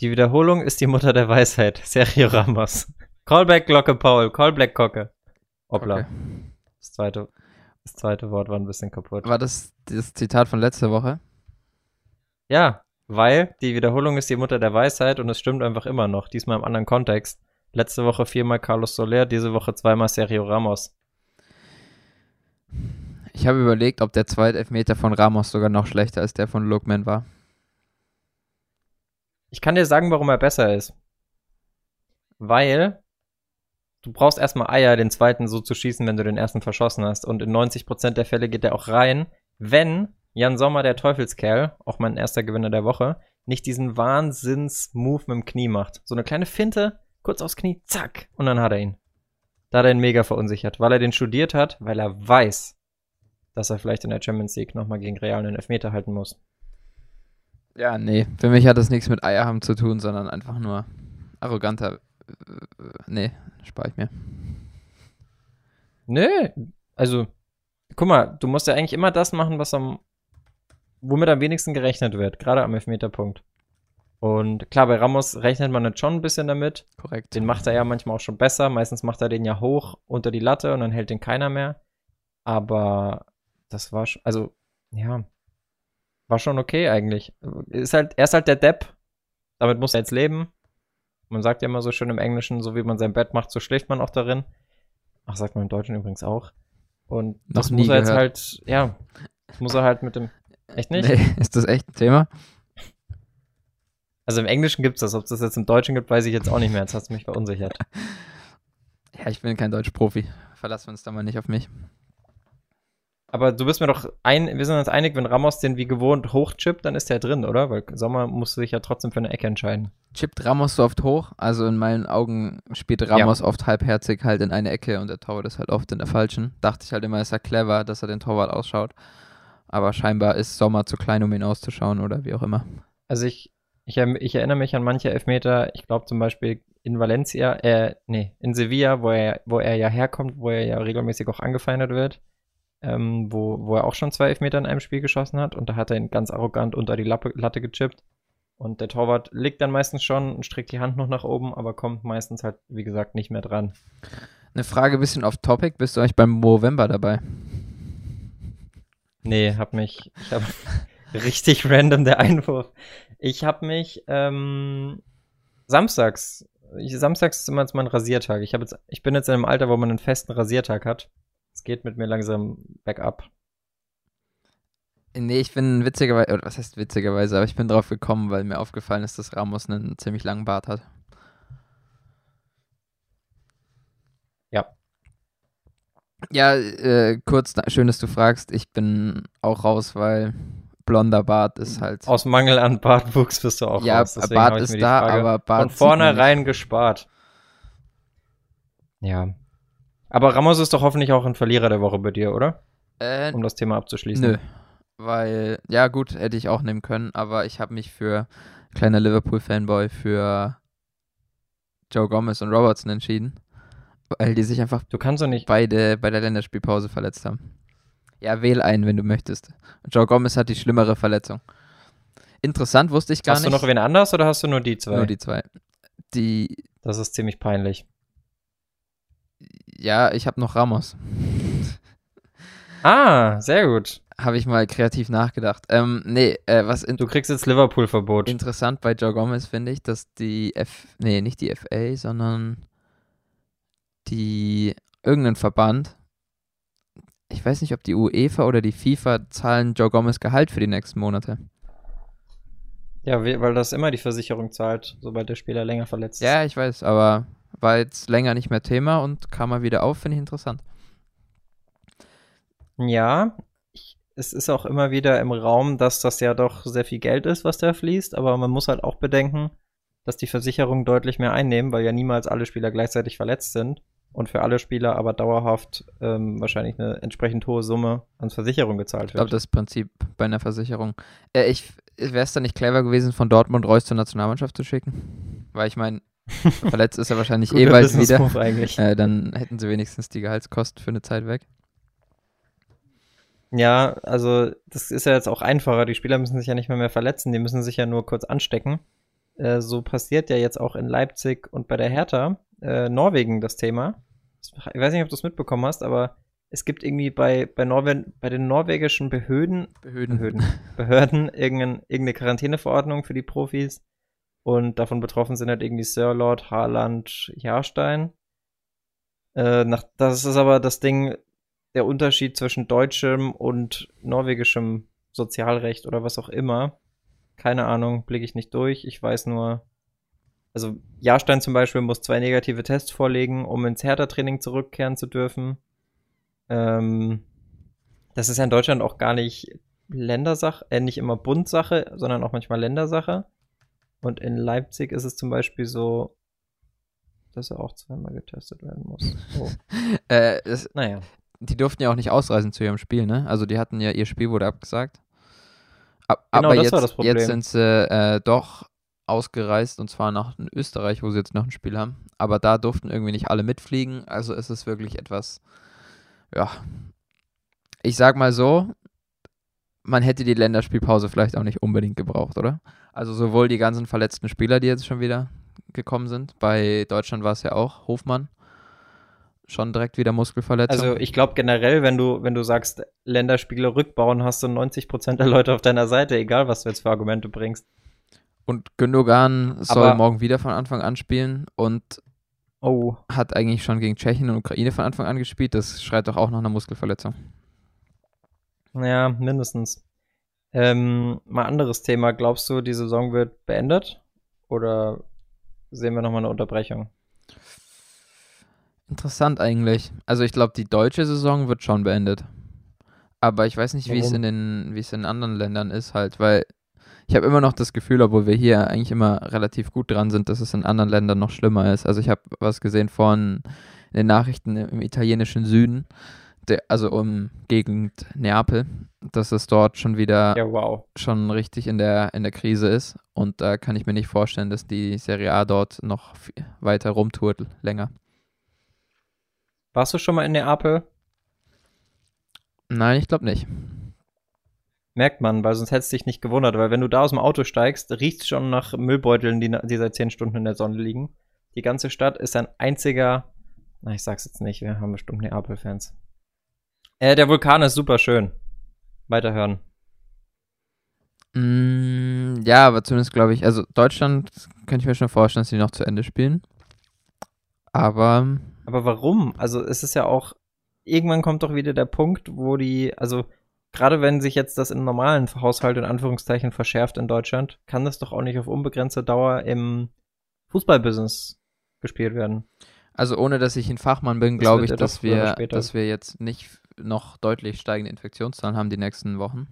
Die Wiederholung ist die Mutter der Weisheit. Sergio Ramos. Callback Glocke Paul. Callback Kocke. Hoppla. Okay. Das, zweite, das zweite Wort war ein bisschen kaputt. War das das Zitat von letzter Woche? Ja, weil die Wiederholung ist die Mutter der Weisheit und es stimmt einfach immer noch. Diesmal im anderen Kontext. Letzte Woche viermal Carlos Soler, diese Woche zweimal Sergio Ramos. Ich habe überlegt, ob der zweite Elfmeter von Ramos sogar noch schlechter als der von Lookman war. Ich kann dir sagen, warum er besser ist. Weil du brauchst erstmal Eier, den zweiten so zu schießen, wenn du den ersten verschossen hast. Und in 90% der Fälle geht der auch rein, wenn Jan Sommer, der Teufelskerl, auch mein erster Gewinner der Woche, nicht diesen Wahnsinns-Move mit dem Knie macht. So eine kleine Finte, kurz aufs Knie, zack, und dann hat er ihn. Da hat er ihn mega verunsichert, weil er den studiert hat, weil er weiß, dass er vielleicht in der Champions League nochmal gegen Real einen Elfmeter halten muss. Ja, nee. Für mich hat das nichts mit Eier haben zu tun, sondern einfach nur arroganter. äh, Nee, spare ich mir. Nö, also, guck mal, du musst ja eigentlich immer das machen, was am, womit am wenigsten gerechnet wird, gerade am Elfmeterpunkt. Und klar, bei Ramos rechnet man jetzt schon ein bisschen damit. Korrekt. Den macht er ja manchmal auch schon besser. Meistens macht er den ja hoch unter die Latte und dann hält den keiner mehr. Aber das war schon, also, ja, war schon okay eigentlich. Ist halt, er ist halt der Depp. Damit muss er jetzt leben. Man sagt ja immer so schön im Englischen, so wie man sein Bett macht, so schläft man auch darin. Ach, sagt man im Deutschen übrigens auch. Und Noch das nie muss er jetzt gehört. halt, ja, muss er halt mit dem, echt nicht? Nee, ist das echt ein Thema? Also im Englischen gibt's das, ob es das jetzt im Deutschen gibt, weiß ich jetzt auch nicht mehr. Jetzt hast du mich verunsichert. Ja, ich bin kein Deutsch-Profi. Verlassen wir uns da mal nicht auf mich. Aber du bist mir doch ein, wir sind uns einig, wenn Ramos den wie gewohnt hochchippt, dann ist der drin, oder? Weil Sommer musste sich ja trotzdem für eine Ecke entscheiden. Chippt Ramos so oft hoch? Also in meinen Augen spielt Ramos oft halbherzig halt in eine Ecke und der Torwart ist halt oft in der falschen. Dachte ich halt immer, ist er clever, dass er den Torwart ausschaut. Aber scheinbar ist Sommer zu klein, um ihn auszuschauen oder wie auch immer. Also ich, ich, erm- ich erinnere mich an manche Elfmeter, ich glaube zum Beispiel in Valencia, äh, nee, in Sevilla, wo er, wo er ja herkommt, wo er ja regelmäßig auch angefeindet wird, ähm, wo, wo er auch schon zwei Elfmeter in einem Spiel geschossen hat und da hat er ihn ganz arrogant unter die Lappe, Latte gechippt. Und der Torwart liegt dann meistens schon und streckt die Hand noch nach oben, aber kommt meistens halt, wie gesagt, nicht mehr dran. Eine Frage ein bisschen off topic. Bist du eigentlich beim Movember dabei? Nee, hab mich, ich habe richtig random der Einwurf. Ich hab mich ähm, samstags, ich, samstags ist immer jetzt mein Rasiertag. Ich, hab jetzt, ich bin jetzt in einem Alter, wo man einen festen Rasiertag hat. Es geht mit mir langsam bergab. Nee, ich bin witzigerweise, oder was heißt witzigerweise, aber ich bin drauf gekommen, weil mir aufgefallen ist, dass Ramos einen ziemlich langen Bart hat. Ja. Ja, äh, kurz, schön, dass du fragst. Ich bin auch raus, weil blonder Bart ist halt. Aus Mangel an Bartwuchs bist du auch ja, raus. Deswegen Bart ist mir die da, Frage aber Bart. von vornherein gespart. Ja. Aber Ramos ist doch hoffentlich auch ein Verlierer der Woche bei dir, oder? Äh, Um das Thema abzuschließen. Nö. Weil, ja gut, hätte ich auch nehmen können, aber ich habe mich für kleiner Liverpool-Fanboy für Joe Gomez und Robertson entschieden. Weil die sich einfach Du kannst doch nicht. beide bei der Länderspielpause verletzt haben. Ja, wähl einen, wenn du möchtest. Joe Gomez hat die schlimmere Verletzung. Interessant, wusste ich gar Hast nicht. du noch wen anders oder hast du nur die zwei? Nur die zwei. Die, Das ist ziemlich peinlich. Ja, ich habe noch Ramos. Ah, sehr gut. Habe ich mal kreativ nachgedacht. Ähm, nee, äh, was Du kriegst jetzt Liverpool-Verbot. interessant bei Joe Gomez finde ich, dass die F, nee, nicht die FA, sondern die, irgendein Verband, ich weiß nicht, ob die UEFA oder die FIFA zahlen Joe Gomez Gehalt für die nächsten Monate. Ja, we- weil das immer die Versicherung zahlt, sobald der Spieler länger verletzt ist. Ja, ich weiß, aber war jetzt länger nicht mehr Thema und kam mal wieder auf, finde ich interessant. Ja, ich, es ist auch immer wieder im Raum, dass das ja doch sehr viel Geld ist, was da fließt, aber man muss halt auch bedenken, dass die Versicherungen deutlich mehr einnehmen, weil ja niemals alle Spieler gleichzeitig verletzt sind und für alle Spieler aber dauerhaft ähm, wahrscheinlich eine entsprechend hohe Summe an Versicherung gezahlt Ich glaube, wird. das Prinzip bei einer Versicherung. Äh, ich wäre es dann nicht clever gewesen, von Dortmund Reus zur Nationalmannschaft zu schicken? Weil ich meine, verletzt ist er wahrscheinlich eh bald wieder. Äh, dann hätten sie wenigstens die Gehaltskosten für eine Zeit weg. Ja, also das ist ja jetzt auch einfacher. Die Spieler müssen sich ja nicht mehr mehr verletzen, die müssen sich ja nur kurz anstecken. äh, so passiert ja jetzt auch in Leipzig und bei der Hertha, äh, Norwegen das Thema. Ich weiß nicht, ob du es mitbekommen hast, aber es gibt irgendwie bei, bei, Norwe bei den norwegischen Behörden, Behörden. Behörden, Behörden irgendein, irgendeine Quarantäneverordnung für die Profis. Und davon betroffen sind halt irgendwie Sir Lord, Haaland, Jahrstein. Äh, nach, das ist aber das Ding, der Unterschied zwischen deutschem und norwegischem Sozialrecht oder was auch immer. Keine Ahnung, blicke ich nicht durch. Ich weiß nur, also Jahrstein zum Beispiel muss zwei negative Tests vorlegen, um ins Hertha-Training zurückkehren zu dürfen. Ähm, das ist ja in Deutschland auch gar nicht Ländersache, äh, nicht immer Bundsache, sondern auch manchmal Ländersache. Und in Leipzig ist es zum Beispiel so, dass er auch zweimal getestet werden muss. Oh. äh, das, naja. Die durften ja auch nicht ausreisen zu ihrem Spiel, ne? Also die hatten ja, ihr Spiel wurde abgesagt. Ab, Genau, aber jetzt, jetzt sind sie äh, doch ausgereist und zwar nach Österreich, wo sie jetzt noch ein Spiel haben. Aber da durften irgendwie nicht alle mitfliegen. Also ist es wirklich etwas, ja. Ich sag mal so, man hätte die Länderspielpause vielleicht auch nicht unbedingt gebraucht, oder? Also sowohl die ganzen verletzten Spieler, die jetzt schon wieder gekommen sind. Bei Deutschland war es ja auch Hofmann. Schon direkt wieder Muskelverletzung. Also ich glaube generell, wenn du, wenn du sagst, Länderspiele rückbauen, hast du 90% der Leute auf deiner Seite, egal was du jetzt für Argumente bringst. Und Gündogan soll Aber- morgen wieder von Anfang an spielen und Oh. hat eigentlich schon gegen Tschechien und Ukraine von Anfang an gespielt. Das schreit doch auch nach einer Muskelverletzung. Ja, mindestens. Ähm, mal anderes Thema. Glaubst du, die Saison wird beendet? Oder sehen wir nochmal eine Unterbrechung? Interessant eigentlich. Also ich glaube, die deutsche Saison wird schon beendet. Aber ich weiß nicht, wie es in den, wie es in anderen Ländern ist halt, weil ich habe immer noch das Gefühl, obwohl wir hier eigentlich immer relativ gut dran sind, dass es in anderen Ländern noch schlimmer ist. Also ich habe was gesehen von in den Nachrichten im italienischen Süden, der, also um Gegend Neapel, dass es dort schon wieder Ja, wow. schon richtig in der, in der Krise ist. Und da kann ich mir nicht vorstellen, dass die Serie A dort noch weiter rumtourt länger. Warst du schon mal in Neapel? Nein, ich glaube nicht. Merkt man, weil sonst hättest du dich nicht gewundert, weil wenn du da aus dem Auto steigst, riecht schon nach Müllbeuteln, die, die seit zehn Stunden in der Sonne liegen. Die ganze Stadt ist ein einziger, na, ich sag's jetzt nicht, wir haben bestimmt Neapel-Fans. Äh, der Vulkan ist super schön. Weiterhören. Mm, ja, aber zumindest glaube ich, also Deutschland könnte ich mir schon vorstellen, dass die noch zu Ende spielen. Aber Aber warum? Also es ist ja auch, irgendwann kommt doch wieder der Punkt, wo die, also gerade wenn sich jetzt das im normalen Haushalt in Anführungszeichen verschärft in Deutschland, kann das doch auch nicht auf unbegrenzte Dauer im Fußballbusiness gespielt werden. also ohne dass ich ein Fachmann bin, glaube ich, dass wir, dass wir jetzt nicht noch deutlich steigende Infektionszahlen haben die nächsten Wochen.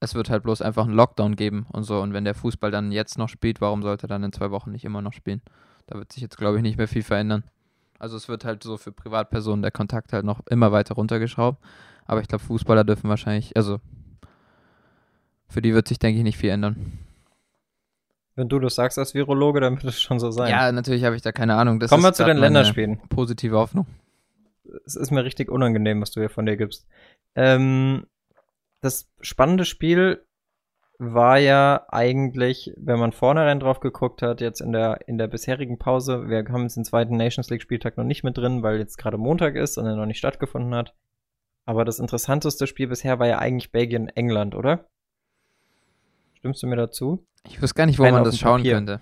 Es wird halt bloß einfach einen Lockdown geben und so. Und wenn der Fußball dann jetzt noch spielt, warum sollte er dann in zwei Wochen nicht immer noch spielen? Da wird sich jetzt, glaube ich, nicht mehr viel verändern. Also es wird halt so für Privatpersonen der Kontakt halt noch immer weiter runtergeschraubt. Aber ich glaube, Fußballer dürfen wahrscheinlich, also für die wird sich, denke ich, nicht viel ändern. Wenn du das sagst als Virologe, dann wird es schon so sein. Ja, natürlich habe ich da keine Ahnung. Das Kommen wir zu den Länderspielen. Positive Hoffnung. Es ist mir richtig unangenehm, was du hier von dir gibst. Ähm, das spannende Spiel war ja eigentlich, wenn man vornherein drauf geguckt hat, jetzt in der, in der bisherigen Pause, wir haben jetzt den zweiten Nations League Spieltag noch nicht mit drin, weil jetzt gerade Montag ist und er noch nicht stattgefunden hat. Aber das interessanteste Spiel bisher war ja eigentlich Belgien-England, oder? Stimmst du mir dazu? Ich weiß gar nicht, wo Rein man das schauen Papier. könnte.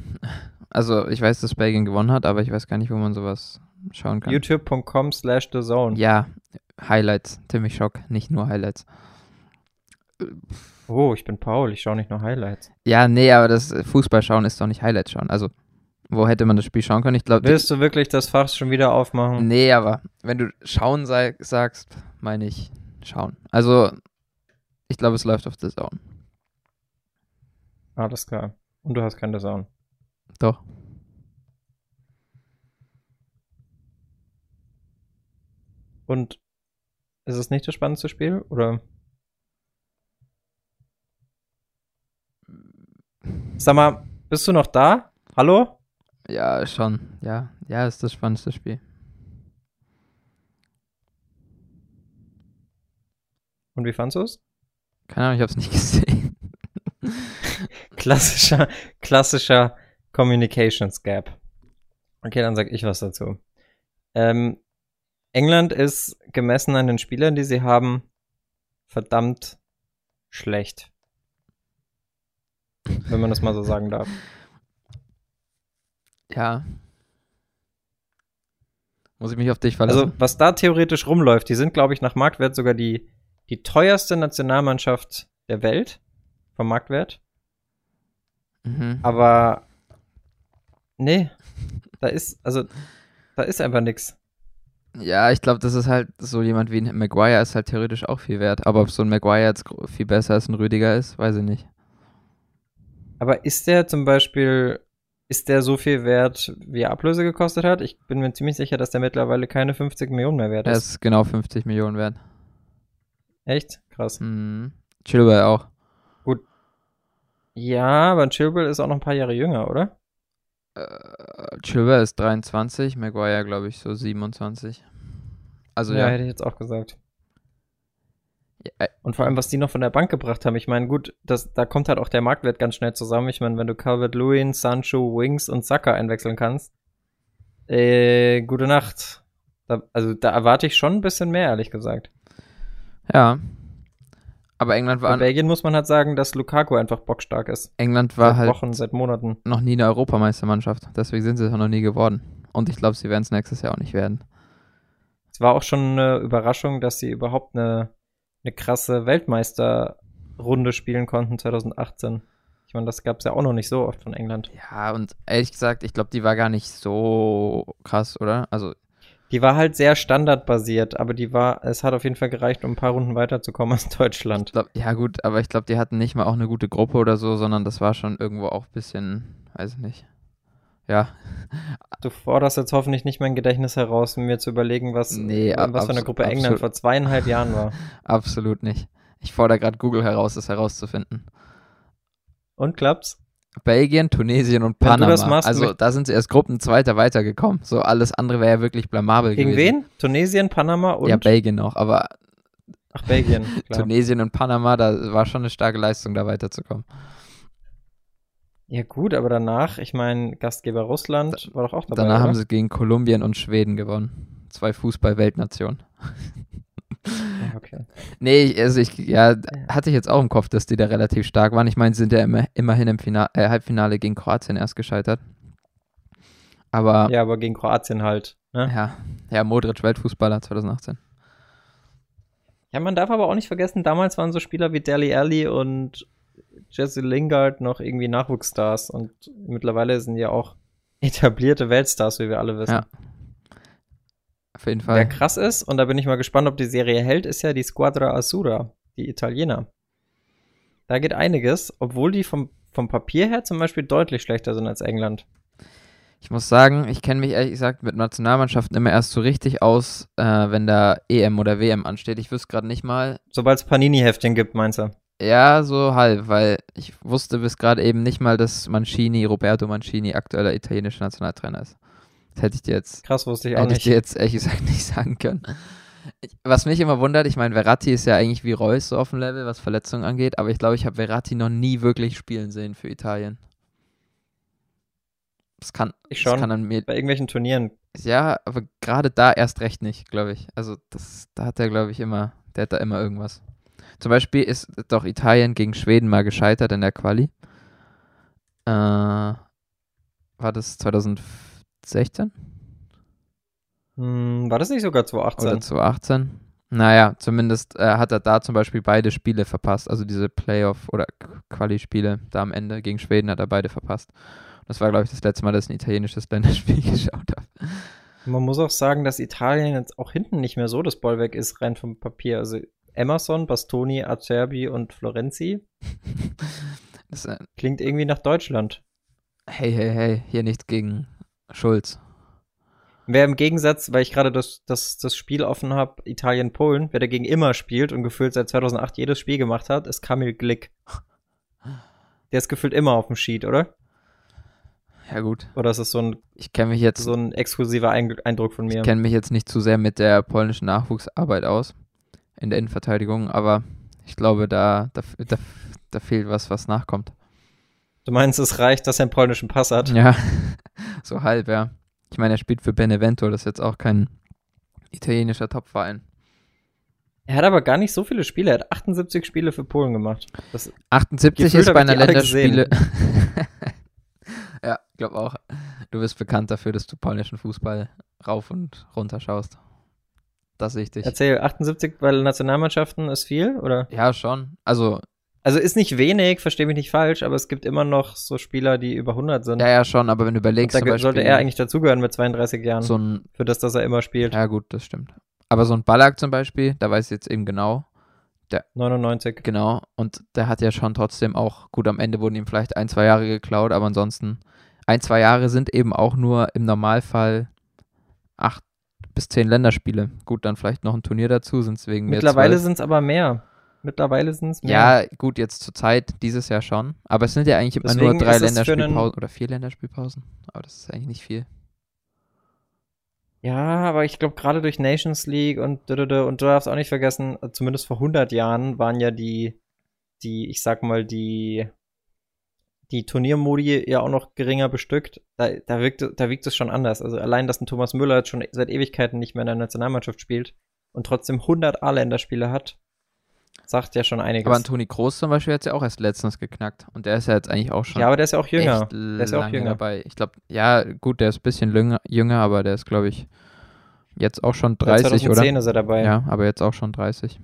Also, ich weiß, dass Belgien gewonnen hat, aber ich weiß gar nicht, wo man sowas schauen kann. youtube.com slash the zone. Ja, Highlights. Timmy Schock, nicht nur Highlights. Oh, ich bin Paul, ich schaue nicht nur Highlights. Ja, nee, aber das Fußball schauen ist doch nicht Highlights schauen. Also, wo hätte man das Spiel schauen können? Ich glaube, Willst du wirklich das Fach schon wieder aufmachen? nee, aber wenn du schauen sei, sagst, meine ich schauen. Also, ich glaube, es läuft auf The Zone. Alles klar. Und du hast keine Sound. Doch. Und ist es nicht das spannendste Spiel? Oder? Sag mal, bist du noch da? Hallo? Ja, schon. Ja, ja, ist das spannendste Spiel. Und wie fandst du es? Keine Ahnung, ich habe es nicht gesehen. Klassischer, klassischer Communications Gap. Okay, dann sag ich was dazu. Ähm, England ist gemessen an den Spielern, die sie haben, verdammt schlecht. Wenn man das mal so sagen darf. Ja. Muss ich mich auf dich verlassen? Also, was da theoretisch rumläuft, die sind, glaube ich, nach Marktwert sogar die, die teuerste Nationalmannschaft der Welt. Vom Marktwert. mhm. Aber nee, da ist, also, da ist einfach nix. Ja, ich glaube, das ist halt so jemand wie ein Maguire ist halt theoretisch auch viel wert. Aber ob so ein Maguire jetzt viel besser als ein Rüdiger ist, weiß ich nicht. Aber ist der zum Beispiel, ist der so viel wert, wie er Ablöse gekostet hat? Ich bin mir ziemlich sicher, dass der mittlerweile keine 50 Millionen mehr wert Er ist. ist genau 50 Millionen wert. Echt? Krass. Mhm. Chilwell auch. Ja, aber Chilwell ist auch noch ein paar Jahre jünger, oder? Äh, Chilwell ist 23, Maguire glaube ich so 27. Also ja, ja. hätte ich jetzt auch gesagt. Ja, äh, Und vor allem, was die noch von der Bank gebracht haben. Ich meine, gut, das, da kommt halt auch der Marktwert ganz schnell zusammen. Ich meine, wenn du Calvert-Lewin, Sancho, Wings und Saka einwechseln kannst, äh, gute Nacht. Da, also da erwarte ich schon ein bisschen mehr, ehrlich gesagt. ja. Aber England Bei war, Belgien muss man halt sagen, dass Lukaku einfach bockstark ist. England war seit halt Wochen, seit Monaten. noch nie eine Europameistermannschaft. Deswegen sind sie es auch noch nie geworden. Und ich glaube, sie werden es nächstes Jahr auch nicht werden. Es war auch schon eine Überraschung, dass sie überhaupt eine, eine krasse Weltmeisterrunde spielen konnten 2018. Ich meine, das gab es ja auch noch nicht so oft von England. Ja, und ehrlich gesagt, ich glaube, die war gar nicht so krass, oder? Also, Die war halt sehr standardbasiert, aber die war, es hat auf jeden Fall gereicht, um ein paar Runden weiterzukommen als Deutschland. glaub, ja gut, aber ich glaube, die hatten nicht mal auch eine gute Gruppe oder so, sondern das war schon irgendwo auch ein bisschen, weiß ich nicht. Ja, Du forderst jetzt hoffentlich nicht mein Gedächtnis heraus, um mir zu überlegen, was, Nee, was für eine Gruppe England vor zweieinhalb Jahren war. absolut nicht. Ich fordere gerade Google heraus, das herauszufinden. Und klappt's? Belgien, Tunesien und Panama. das machst, also da sind sie erst Gruppenzweiter weitergekommen. So alles andere wäre ja wirklich blamabel Gegen gewesen. wen? Tunesien, Panama und Ja, Belgien noch, aber Ach, Belgien. Klar. Tunesien und Panama, da war schon eine starke Leistung, da weiterzukommen. Ja, gut, aber danach, ich meine, Gastgeber Russland war doch auch dabei. Danach oder? haben sie gegen Kolumbien und Schweden gewonnen. Zwei Fußball-Weltnationen. Ja, okay. Nee, also ich, ja, hatte ich jetzt auch im Kopf, dass die da relativ stark waren. Ich meine, sie sind ja immer, immerhin im Final, äh, Halbfinale gegen Kroatien erst gescheitert. Aber Ja, aber gegen Kroatien halt. Ne? ja, ja, Modric Weltfußballer 2018. Ja, man darf aber auch nicht vergessen, damals waren so Spieler wie Deli Alli und Jesse Lingard noch irgendwie Nachwuchsstars und mittlerweile sind ja auch etablierte Weltstars, wie wir alle wissen. Ja. Auf jeden Wer Fall. krass ist, und da bin ich mal gespannt, ob die Serie hält, ist ja die Squadra Azzurra, die Italiener. Da geht einiges, obwohl die vom, vom Papier her zum Beispiel deutlich schlechter sind als England. Ich muss sagen, ich kenne mich ehrlich gesagt mit Nationalmannschaften immer erst so richtig aus, äh, wenn da EM oder WM ansteht. Ich wüsste gerade nicht mal. Sobald es Panini-Heftchen gibt, meinst du? Ja, so halb, weil ich wusste bis gerade eben nicht mal, dass Mancini, Roberto Mancini, aktueller italienischer Nationaltrainer ist. Das hätte ich dir jetzt Krass, wusste ich auch Hätte ich nicht. dir jetzt ehrlich gesagt nicht sagen können. Ich- Was mich immer wundert, ich meine, Verratti ist ja eigentlich wie Reus so auf dem Level, was Verletzungen angeht, aber ich glaube, ich habe Verratti noch nie wirklich spielen sehen für Italien. Das kann, Ich das schon. kann an mir, Bei irgendwelchen Turnieren. ja, aber gerade da erst recht nicht, glaube ich. Also das, da hat er, glaube ich, immer, der hat da immer irgendwas. Zum Beispiel ist doch Italien gegen Schweden mal gescheitert in der Quali. Äh, war das 2016? Hm, war das nicht sogar Oder 2018? 2018. Naja, zumindest äh, hat er da zum Beispiel beide Spiele verpasst. Also diese Playoff- oder Qu- Quali-Spiele da am Ende gegen Schweden hat er beide verpasst. Das war, glaube ich, das letzte Mal, dass ich ein italienisches Länderspiel geschaut habe. Man muss auch sagen, dass Italien jetzt auch hinten nicht mehr so das Bollwerk ist, rein vom Papier. Also Emerson, Bastoni, Acerbi und Florenzi Das, äh, klingt irgendwie nach Deutschland. hey, hey, hey, hier nichts gegen Schulz. Wer im Gegensatz, weil ich gerade das, das, das Spiel offen habe, Italien-Polen, wer dagegen immer spielt und gefühlt seit 2008 jedes Spiel gemacht hat, ist Kamil Glick. Der ist gefühlt immer auf dem Sheet, oder? Ja gut, Oder ist es so ein, ich kenne mich jetzt, so ein exklusiver Ein Eindruck von mir? ich kenne mich jetzt nicht zu sehr mit der polnischen Nachwuchsarbeit aus in der Innenverteidigung, aber ich glaube, da, da, da, da fehlt was, was nachkommt. Du meinst, es reicht, dass er einen polnischen Pass hat? Ja, so halb, ja. Ich meine, er spielt für Benevento, das ist jetzt auch kein italienischer Topverein. Er hat aber gar nicht so viele Spiele. Er hat 78 Spiele für Polen gemacht. Das 78 Gefühlt ist bei einer Länderspiele. ja, glaub auch. Du bist bekannt dafür, dass du polnischen Fußball rauf und runter schaust. Das sehe ich dich. Erzähl, 78 bei Nationalmannschaften ist viel, oder? Ja, schon. Also, Also ist nicht wenig, verstehe mich nicht falsch, aber es gibt immer noch so Spieler, die über 100 sind. ja, ja, schon, aber wenn du Und überlegst, da ge- Beispiel, sollte er eigentlich dazugehören mit 32 Jahren. so ein, Für das, dass er immer spielt. ja gut, das stimmt. Aber so ein Ballack zum Beispiel, da weiß ich jetzt eben genau, 99. genau, und der hat ja schon trotzdem auch, gut, am Ende wurden ihm vielleicht ein, zwei Jahre geklaut, aber ansonsten, ein, zwei Jahre sind eben auch nur im Normalfall acht bis zehn Länderspiele. Gut, dann vielleicht noch ein Turnier dazu, sind es wegen mehr Mittlerweile sind es aber mehr. Mittlerweile sind es mehr. Ja, gut, jetzt zur Zeit, dieses Jahr schon. Aber es sind ja eigentlich immer Deswegen nur drei Länderspielpausen oder vier Länderspielpausen. Aber das ist eigentlich nicht viel. Ja, aber ich glaube, gerade durch Nations League und und du darfst auch nicht vergessen, zumindest vor 100 Jahren waren ja die, die, ich sag mal, die, die Turniermodi ja auch noch geringer bestückt. Da, da, wirkt, da wiegt es schon anders. Also allein, dass ein Thomas Müller jetzt schon seit Ewigkeiten nicht mehr in der Nationalmannschaft spielt und trotzdem 100 A-Länderspiele hat, sagt ja schon einiges. Aber Toni Kroos zum Beispiel hat es ja auch erst letztens geknackt. Und der ist ja jetzt eigentlich auch schon ja, aber der ist ja auch jünger. Der ist ja auch jünger. dabei. Ich glaube, ja, gut, der ist ein bisschen jünger, aber der ist, glaube ich, jetzt auch schon Seit 30, oder? 2010 ist er dabei. Ja, aber jetzt auch schon 30.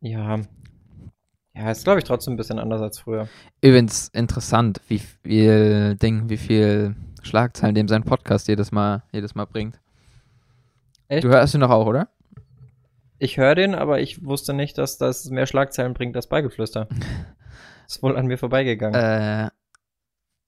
Ja. Ja, ist, glaube ich, trotzdem ein bisschen anders als früher. Übrigens interessant, wie viel Ding, wie viel Schlagzeilen dem sein Podcast jedes Mal, jedes Mal bringt. Echt? Du hörst ihn doch auch, oder? Ich höre den, aber ich wusste nicht, dass das mehr Schlagzeilen bringt als Beigeflüster. ist wohl an mir vorbeigegangen. Äh,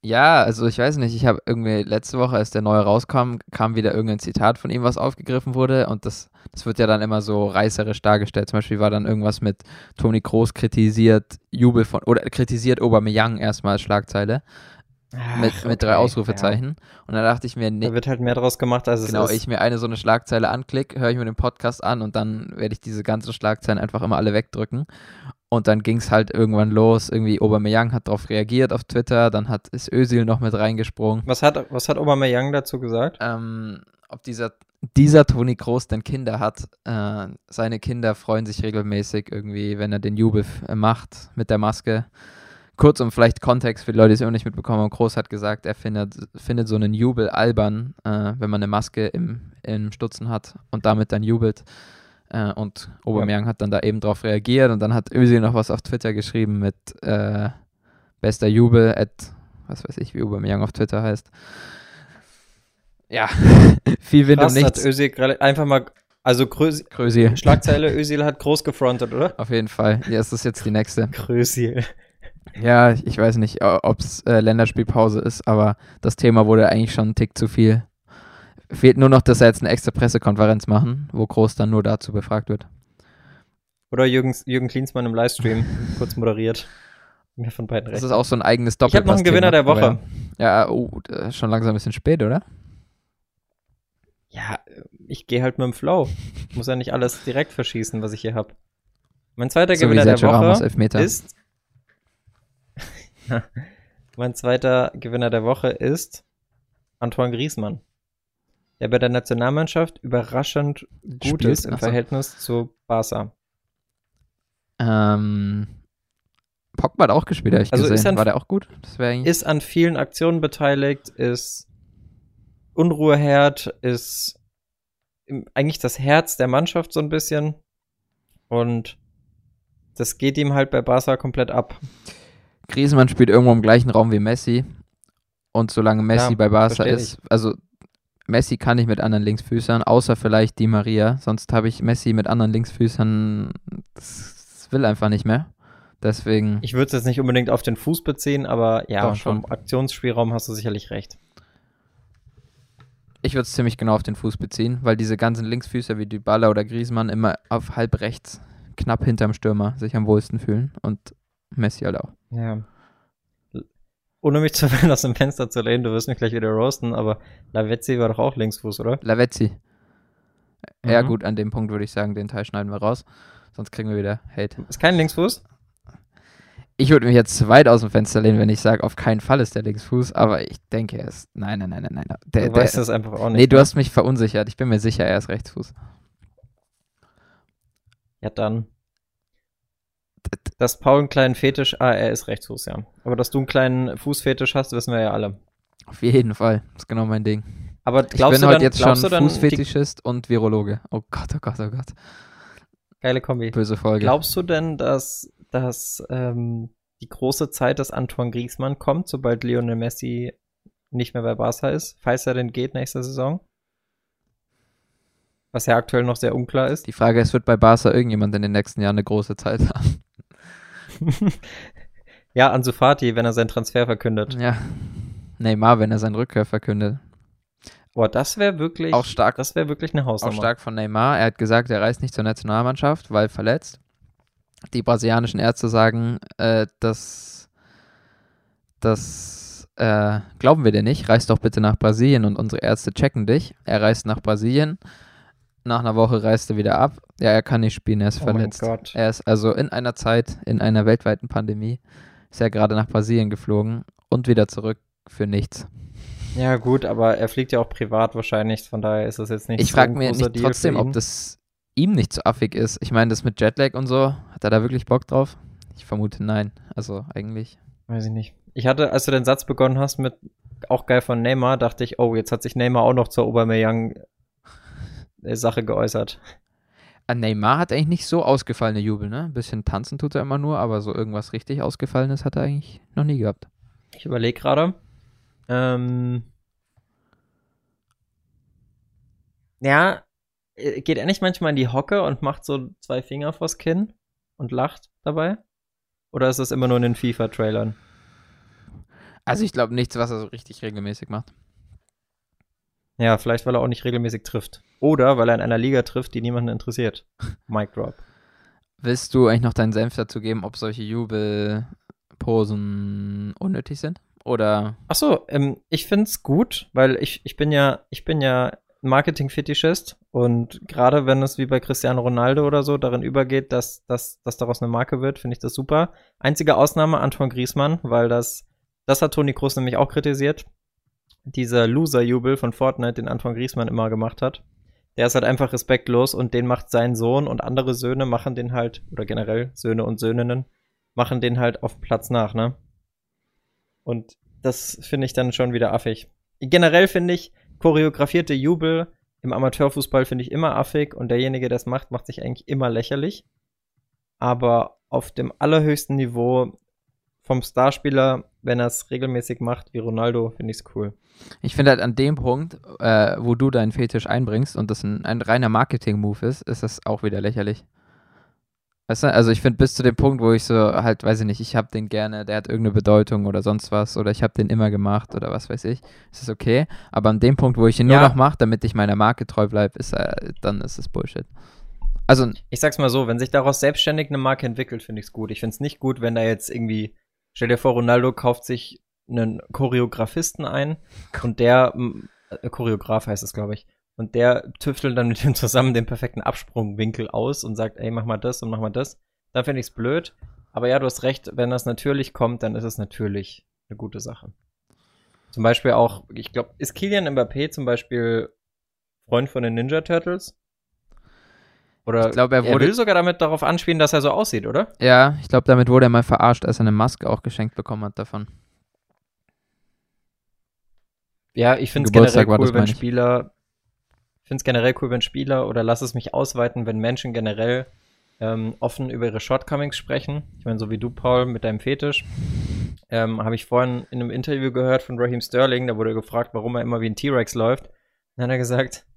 ja, also ich weiß nicht, ich habe irgendwie letzte Woche, als der neue rauskam, kam wieder irgendein Zitat von ihm, was aufgegriffen wurde und das, das wird ja dann immer so reißerisch dargestellt. Zum Beispiel war dann irgendwas mit Toni Kroos kritisiert Jubel von, oder kritisiert Aubameyang erstmal als Schlagzeile Ach, mit drei okay, Ausrufezeichen und dann dachte ich mir, Ja. nee, Da wird halt mehr draus gemacht, als genau, es ist. ich mir eine so eine Schlagzeile anklick, höre ich mir den Podcast an und dann werde ich diese ganzen Schlagzeilen einfach immer alle wegdrücken. Und dann ging es halt irgendwann los. Irgendwie Aubameyang hat darauf reagiert auf Twitter, dann hat ist Özil noch mit reingesprungen. was hat, was hat Aubameyang dazu gesagt? Ähm, ob dieser, dieser Toni Kroos denn Kinder hat. Äh, seine Kinder freuen sich regelmäßig irgendwie, wenn er den Jubel macht mit der Maske. Kurz um vielleicht Kontext für die Leute, die es immer nicht mitbekommen haben. Kroos hat gesagt, er findet, findet so einen Jubel albern, äh, wenn man eine Maske im, im Stutzen hat und damit dann jubelt. Äh, und Aubameyang hat dann da eben drauf reagiert und dann hat Özil noch was auf Twitter geschrieben mit äh, bester Jubel at, was weiß ich, wie Aubameyang auf Twitter heißt. Ja, viel Wind Krass, hat nichts. Özil gerade einfach mal, also Krösi. Schlagzeile, Özil hat groß gefrontet, oder? Auf jeden Fall. Ja, ist das jetzt die nächste. Grösil. Ja, ich weiß nicht, ob es äh, Länderspielpause ist, aber das Thema wurde eigentlich schon ein Tick zu viel. Fehlt nur noch, dass er jetzt eine extra Pressekonferenz machen, wo Groß dann nur dazu befragt wird. Oder Jürgen, Jürgen Klinsmann im Livestream kurz moderiert. Mir von beiden Das ist auch so ein eigenes Ich habe noch einen Gewinner der Woche. Ja, oh, äh, schon langsam ein bisschen spät, oder? Ja, ich gehe halt mit dem Flow. Ich muss ja nicht alles direkt verschießen, was ich hier habe. Mein zweiter So Gewinner der Woche ist. mein zweiter Gewinner der Woche ist Antoine Griezmann. Der bei der Nationalmannschaft überraschend gut Spielt? ist im Ach so. Verhältnis zu Barca. Ähm, Pogba hat auch gespielt, habe ich Also ist gesehen. ein- War der auch gut? Ist an vielen Aktionen beteiligt, ist Unruheherd, ist eigentlich das Herz der Mannschaft so ein bisschen. Und das geht ihm halt bei Barca komplett ab. Griezmann spielt irgendwo im gleichen Raum wie Messi. Und solange Messi Ja, bei Barca ist, also Messi kann nicht mit anderen Linksfüßern, außer vielleicht Di Maria. Sonst habe ich Messi mit anderen Linksfüßern, das will einfach nicht mehr. Deswegen, Ich würde es jetzt nicht unbedingt auf den Fuß beziehen, aber ja, Doch, vom schon. Aktionsspielraum hast du sicherlich recht. ich würde es ziemlich genau auf den Fuß beziehen, weil diese ganzen Linksfüßer wie Dybala oder Griezmann immer auf halb rechts, knapp hinterm Stürmer, sich am wohlsten fühlen. Und Messi halt auch. Ja. Ohne mich zu weit aus dem Fenster zu lehnen, du wirst mich gleich wieder roasten, aber Lavezzi war doch auch Linksfuß, oder? Lavezzi. Ja Mhm. gut, an dem Punkt würde ich sagen, den Teil schneiden wir raus. Sonst kriegen wir wieder Hate. Ist kein Linksfuß? ich würde mich jetzt weit aus dem Fenster lehnen, wenn ich sage, auf keinen Fall ist der Linksfuß, aber ich denke, er ist. Nein, nein, nein, nein, nein. Der, du weißt das einfach auch nicht. Nee, du ne? hast mich verunsichert. Ich bin mir sicher, er ist Rechtsfuß. Ja, dann. Dass Paul einen kleinen Fetisch, ah, er ist Rechtsfuß, ja. Aber dass du einen kleinen Fußfetisch hast, wissen wir ja alle. Auf jeden Fall. Das ist genau mein Ding. Aber glaubst ich bin du heute dann, jetzt schon Fußfetischist und Virologe. Oh Gott, oh Gott, oh Gott. Geile Kombi. Böse Folge. Glaubst du denn, dass, dass ähm, die große Zeit des Antoine Griezmann kommt, sobald Lionel Messi nicht mehr bei Barca ist, falls er denn geht nächste Saison? Was ja aktuell noch sehr unklar ist. Die Frage ist, wird bei Barca irgendjemand in den nächsten Jahren eine große Zeit haben? ja, Ansu Fati, wenn er seinen Transfer verkündet. Ja. Neymar, wenn er seinen Rückkehr verkündet. Boah, das wäre wirklich, auch stark, das wäre wirklich eine Hausnummer. Auch stark von Neymar. Er hat gesagt, er reist nicht zur Nationalmannschaft, weil verletzt. Die brasilianischen Ärzte sagen, äh, dass das äh, glauben wir dir nicht. Reis doch bitte nach Brasilien und unsere Ärzte checken dich. Er reist nach Brasilien. Nach einer Woche reist er wieder ab. Ja, er kann nicht spielen, er ist oh verletzt. Er ist also in einer Zeit, in einer weltweiten Pandemie, ist er gerade nach Brasilien geflogen und wieder zurück für nichts. Ja, gut, aber er fliegt ja auch privat wahrscheinlich, von daher ist das jetzt nicht Ich so frage mir nicht trotzdem, ob das ihm nicht zu affig ist. Ich meine, das mit Jetlag und so, hat er da wirklich Bock drauf? Ich vermute nein. Also eigentlich. Weiß ich nicht. Ich hatte, als du den Satz begonnen hast mit auch geil von Neymar, dachte ich, oh, jetzt hat sich Neymar auch noch zur Aubameyang-Sache geäußert. Äh, Neymar hat eigentlich nicht so ausgefallene Jubel, ne? Ein bisschen tanzen tut er immer nur, aber so irgendwas richtig Ausgefallenes hat er eigentlich noch nie gehabt. Ich überlege gerade. Ähm, ja, äh, geht er nicht manchmal in die Hocke und macht so zwei Finger vors Kinn und lacht dabei? Oder ist das immer nur in den FIFA-Trailern? Also ich glaube nichts, was er so richtig regelmäßig macht. Ja, vielleicht weil er auch nicht regelmäßig trifft. Oder weil er in einer Liga trifft, die niemanden interessiert. Mic drop. Willst du eigentlich noch deinen Senf dazu geben, ob solche Jubelposen unnötig sind? Oder? Ach so, ähm, ich find's gut, weil ich, ich bin ja, ich bin ja Marketing-Fetischist und gerade wenn es wie bei Cristiano Ronaldo oder so darin übergeht, dass, dass, dass daraus eine Marke wird, finde ich das super. Einzige Ausnahme Antoine Griezmann, weil das, das hat Toni Kroos nämlich auch kritisiert. Dieser Loser-Jubel von Fortnite, den Antoine Griezmann immer gemacht hat. Der ist halt einfach respektlos und den macht sein Sohn und andere Söhne machen den halt, oder generell Söhne und Söhninnen, machen den halt auf Platz nach, ne? Und das finde ich dann schon wieder affig. Generell finde ich, choreografierte Jubel im Amateurfußball finde ich immer affig und derjenige, der es macht, macht sich eigentlich immer lächerlich. Aber auf dem allerhöchsten Niveau vom Starspieler, wenn er es regelmäßig macht, wie Ronaldo, finde ich es cool. Ich finde halt an dem Punkt, äh, wo du deinen Fetisch einbringst und das ein, ein reiner Marketing-Move ist, ist das auch wieder lächerlich. Weißt du, also ich finde bis zu dem Punkt, wo ich so halt, weiß ich nicht, ich habe den gerne, der hat irgendeine Bedeutung oder sonst was oder ich habe den immer gemacht oder was weiß ich, ist es okay. Aber an dem Punkt, wo ich ihn ja. nur noch mache, damit ich meiner Marke treu bleibe, ist, äh, dann ist es Bullshit. Also ich sag's mal so, wenn sich daraus selbstständig eine Marke entwickelt, finde ich es gut. Ich finde es nicht gut, wenn da jetzt irgendwie, stell dir vor, Ronaldo kauft sich einen Choreografisten ein und der, äh, Choreograf heißt es, glaube ich, und der tüftelt dann mit ihm zusammen den perfekten Absprungwinkel aus und sagt, ey, mach mal das und mach mal das. Dann finde ich es blöd. Aber ja, du hast recht, wenn das natürlich kommt, dann ist es natürlich eine gute Sache. Zum Beispiel auch, ich glaube, ist Kilian Mbappé zum Beispiel Freund von den Ninja Turtles? Oder ich glaub, er, wurde, er will sogar damit darauf anspielen, dass er so aussieht, oder? Ja, ich glaube, damit wurde er mal verarscht, als er eine Maske auch geschenkt bekommen hat davon. Ja, ich finde es generell cool, wenn Spieler finde es generell cool, wenn Spieler oder lass es mich ausweiten, wenn Menschen generell ähm, offen über ihre Shortcomings sprechen. Ich meine, so wie du, Paul, mit deinem Fetisch. Ähm, Habe ich vorhin in einem Interview gehört von Raheem Sterling, da wurde gefragt, warum er immer wie ein T-Rex läuft. dann hat er gesagt, ich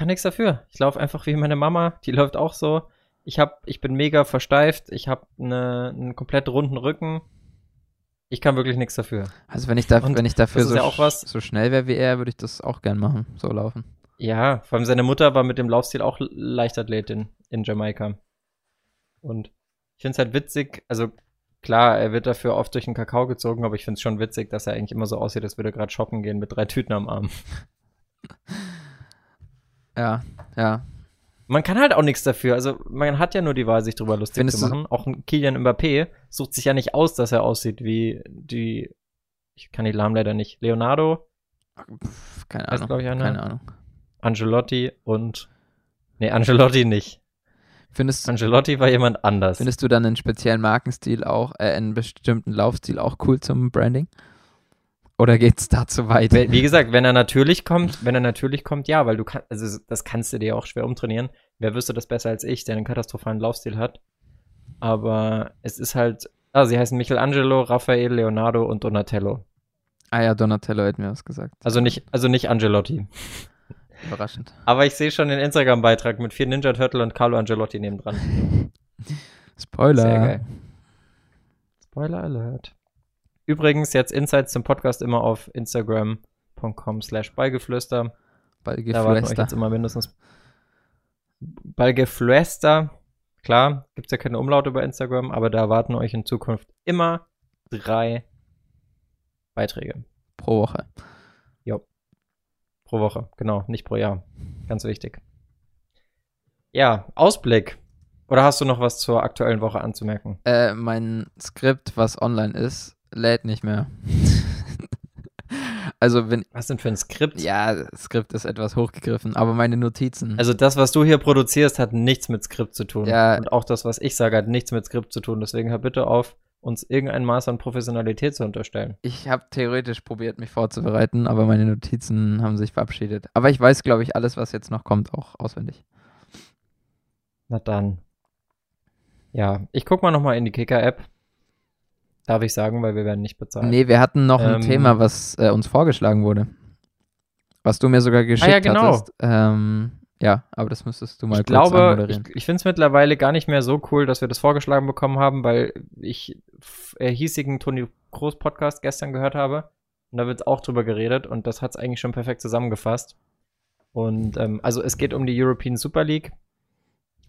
kann nichts dafür. Ich laufe einfach wie meine Mama, die läuft auch so. Ich, hab, ich bin mega versteift, ich habe ne, einen komplett runden Rücken ich kann wirklich nichts dafür. Also wenn ich, da, wenn ich dafür so, ja so, schnell wäre wie er, würde ich das auch gern machen, so laufen. Ja, vor allem seine Mutter war mit dem Laufstil auch Leichtathletin in Jamaika. Und ich finde es halt witzig, also klar, er wird dafür oft durch den Kakao gezogen, aber ich finde es schon witzig, dass er eigentlich immer so aussieht, als würde er gerade shoppen gehen mit drei Tüten am Arm. Ja, ja. Man kann halt auch nichts dafür. Also man hat ja nur die Wahl, sich drüber lustig Findest zu machen. Auch ein Kilian Mbappé sucht sich ja nicht aus, dass er aussieht wie die. Ich kann die Namen leider nicht. Leonardo, Pff, keine Heißt, Ahnung. glaub ich, keine Ahnung. Angelotti und. Nee, Angelotti nicht. Findest, Angelotti war jemand anders. findest du dann einen speziellen Markenstil auch, äh, einen bestimmten Laufstil auch cool zum Branding? Oder geht's da zu weit? Wie gesagt, wenn er natürlich kommt, wenn er natürlich kommt, ja, weil du kannst, also das kannst du dir auch schwer umtrainieren. Wer wüsste das besser als ich, der einen katastrophalen Laufstil hat. Aber es ist halt, ah, sie heißen Michelangelo, Raphael, Leonardo und Donatello. Ah ja, Donatello hätte mir was gesagt. Also nicht, also nicht Angelotti. Überraschend. Aber ich sehe schon den Instagram-Beitrag mit vier Ninja Turtle und Carlo Angelotti nebendran. Spoiler. Sehr geil. Spoiler Alert. Übrigens, jetzt Insights zum Podcast immer auf Instagram.com slash Ballgeflüster. Da warten euch Ballgeflüster. jetzt immer mindestens Ballgeflüster. Klar, gibt's ja keine Umlaute bei Instagram, aber da warten euch in Zukunft immer drei Beiträge Pro Woche. pro Woche. Genau, nicht pro Jahr. Ganz wichtig. Ja, Ausblick. Oder hast du noch was zur aktuellen Woche anzumerken? Äh, mein Skript, was online ist, lädt nicht mehr. also wenn, Was denn für ein Skript? ja, Skript ist etwas hochgegriffen, aber meine Notizen. Also das, was du hier produzierst, hat nichts mit Skript zu tun. Ja. Und auch das, was ich sage, hat nichts mit Skript zu tun. Deswegen hör bitte auf, uns irgendein Maß an Professionalität zu unterstellen. ich habe theoretisch probiert, mich vorzubereiten, aber meine Notizen haben sich verabschiedet. Aber ich weiß, glaube ich, alles, was jetzt noch kommt, auch auswendig. Na dann. Ja, ich guck mal nochmal in die Kicker-App. Darf ich sagen, weil wir werden nicht bezahlt. Nee, wir hatten noch ein Ähm. Thema, was äh, uns vorgeschlagen wurde. Was du mir sogar geschickt Ah, ja, genau. hattest. Ähm, ja, aber das müsstest du mal ich kurz glaube, ich, ich finde es mittlerweile gar nicht mehr so cool, dass wir das vorgeschlagen bekommen haben, weil ich äh, hiesigen Toni Groß Podcast gestern gehört habe. Und da wird auch drüber geredet und das hat es eigentlich schon perfekt zusammengefasst. Und ähm, also es geht um die European Super League.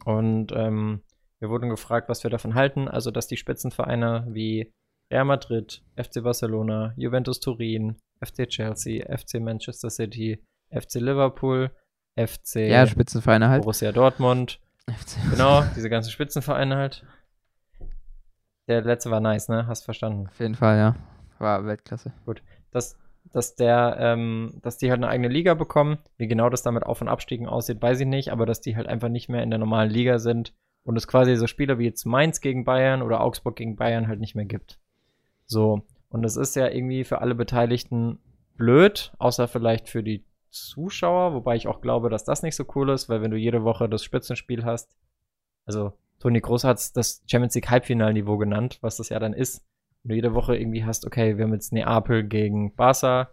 Und ähm, wir wurden gefragt, was wir davon halten. Also, dass die Spitzenvereine wie Real Madrid, FC Barcelona, Juventus Turin, FC Chelsea, FC Manchester City, FC Liverpool, FC ja, Spitzenvereine halt. Borussia Dortmund, genau, diese ganzen Spitzenvereine halt. Der letzte war nice, ne? Hast verstanden. Auf jeden Fall, ja. War Weltklasse. Dass, dass der, ähm, dass die halt eine eigene Liga bekommen. Wie genau das damit Auf- und Abstiegen aussieht, weiß ich nicht, aber dass die halt einfach nicht mehr in der normalen Liga sind und es quasi so Spieler wie jetzt Mainz gegen Bayern oder Augsburg gegen Bayern halt nicht mehr gibt. So. Und es ist ja irgendwie für alle Beteiligten blöd, außer vielleicht für die Zuschauer, wobei ich auch glaube, dass das nicht so cool ist, weil wenn du jede Woche das Spitzenspiel hast, also Toni Groß hat das Champions League Halbfinalniveau genannt, was das ja dann ist. Wenn du jede Woche irgendwie hast, okay, wir haben jetzt Neapel gegen Barca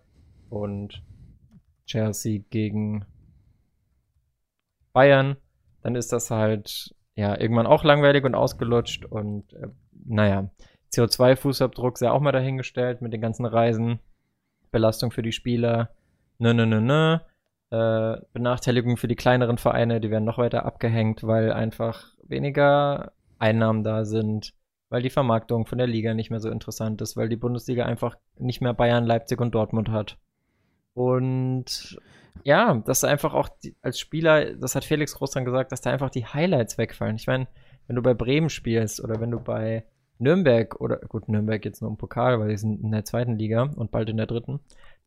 und Chelsea gegen Bayern, dann ist das halt ja irgendwann auch langweilig und ausgelutscht und äh, naja, CO2-Fußabdruck sei auch mal dahingestellt mit den ganzen Reisen, Belastung für die Spieler, nö, nö, nö, nö. Äh, Benachteiligung für die kleineren Vereine, die werden noch weiter abgehängt, weil einfach weniger Einnahmen da sind, weil die Vermarktung von der Liga nicht mehr so interessant ist, weil die Bundesliga einfach nicht mehr Bayern, Leipzig und Dortmund hat. Und ja, dass einfach auch die, als Spieler, das hat Felix Groß dann gesagt, dass da einfach die Highlights wegfallen. Ich meine, wenn du bei Bremen spielst oder wenn du bei Nürnberg oder gut, Nürnberg jetzt nur im Pokal, weil die sind in der zweiten Liga und bald in der dritten.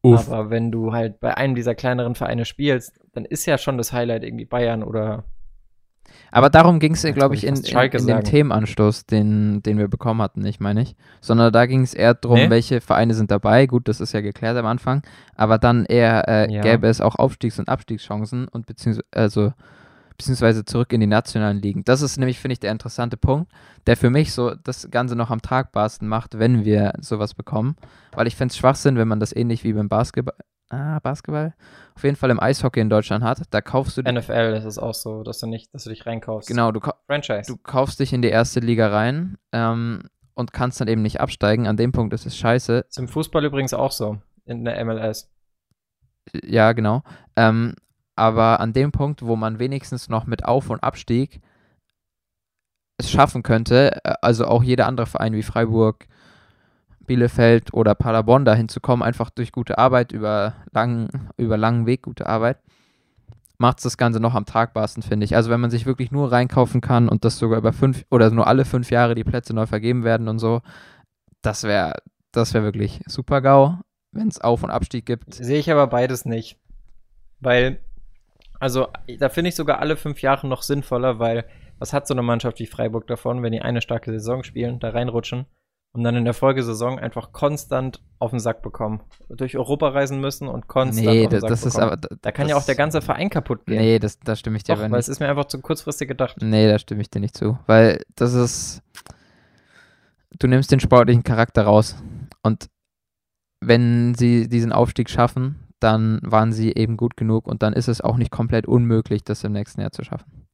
Aber wenn du halt bei einem dieser kleineren Vereine spielst, dann ist ja schon das Highlight irgendwie Bayern oder Aber darum ging es, glaube wollte ich, in, in, in dem. Themenanstoß, den, den wir bekommen hatten, ich meine ich. Sondern da ging es eher darum, Nee. welche Vereine sind dabei. Gut, das ist ja geklärt am Anfang. Aber dann eher äh, Ja. gäbe es auch Aufstiegs- und Abstiegschancen und beziehungsweise, also, beziehungsweise zurück in die nationalen Ligen. Das ist nämlich, finde ich, der interessante Punkt, der für mich so das Ganze noch am tragbarsten macht, wenn wir sowas bekommen. Weil ich finde es Schwachsinn, wenn man das ähnlich wie beim Basketball, ah, Basketball, auf jeden Fall im Eishockey in Deutschland hat. Da kaufst du, NFL ist es auch so, dass du nicht, dass du dich reinkaufst. genau, du, Franchise. du kaufst dich in die erste Liga rein ähm, und kannst dann eben nicht absteigen. An dem Punkt ist es scheiße. ist im Fußball übrigens auch so. In der MLS. Ja, genau. Ähm, aber an dem Punkt, wo man wenigstens noch mit Auf- und Abstieg es schaffen könnte, äh, also auch jeder andere Verein wie Freiburg, Bielefeld oder Paderborn dahin zu kommen, einfach durch gute Arbeit, über langen, über langen Weg gute Arbeit, macht es das Ganze noch am tragbarsten, finde ich. Also wenn man sich wirklich nur reinkaufen kann und das sogar über fünf oder nur alle fünf Jahre die Plätze neu vergeben werden und so, das wäre das wäre wirklich super GAU, wenn es Auf- und Abstieg gibt. Sehe ich aber beides nicht. Weil, also da finde ich sogar alle fünf Jahre noch sinnvoller, weil was hat so eine Mannschaft wie Freiburg davon, wenn die eine starke Saison spielen, da reinrutschen und dann in der Folgesaison einfach konstant auf den Sack bekommen. Durch Europa reisen müssen und konstant Nee, auf den das, Sack das ist bekommen. aber. da kann das, ja auch der ganze Verein kaputt gehen. Nee, das, da stimme ich dir Doch, aber weil nicht. es ist mir einfach zu kurzfristig gedacht. Nee, da stimme ich dir nicht zu. Weil das ist. Du nimmst den sportlichen Charakter raus. Und wenn sie diesen Aufstieg schaffen, dann waren sie eben gut genug und dann ist es auch nicht komplett unmöglich, das im nächsten Jahr zu schaffen.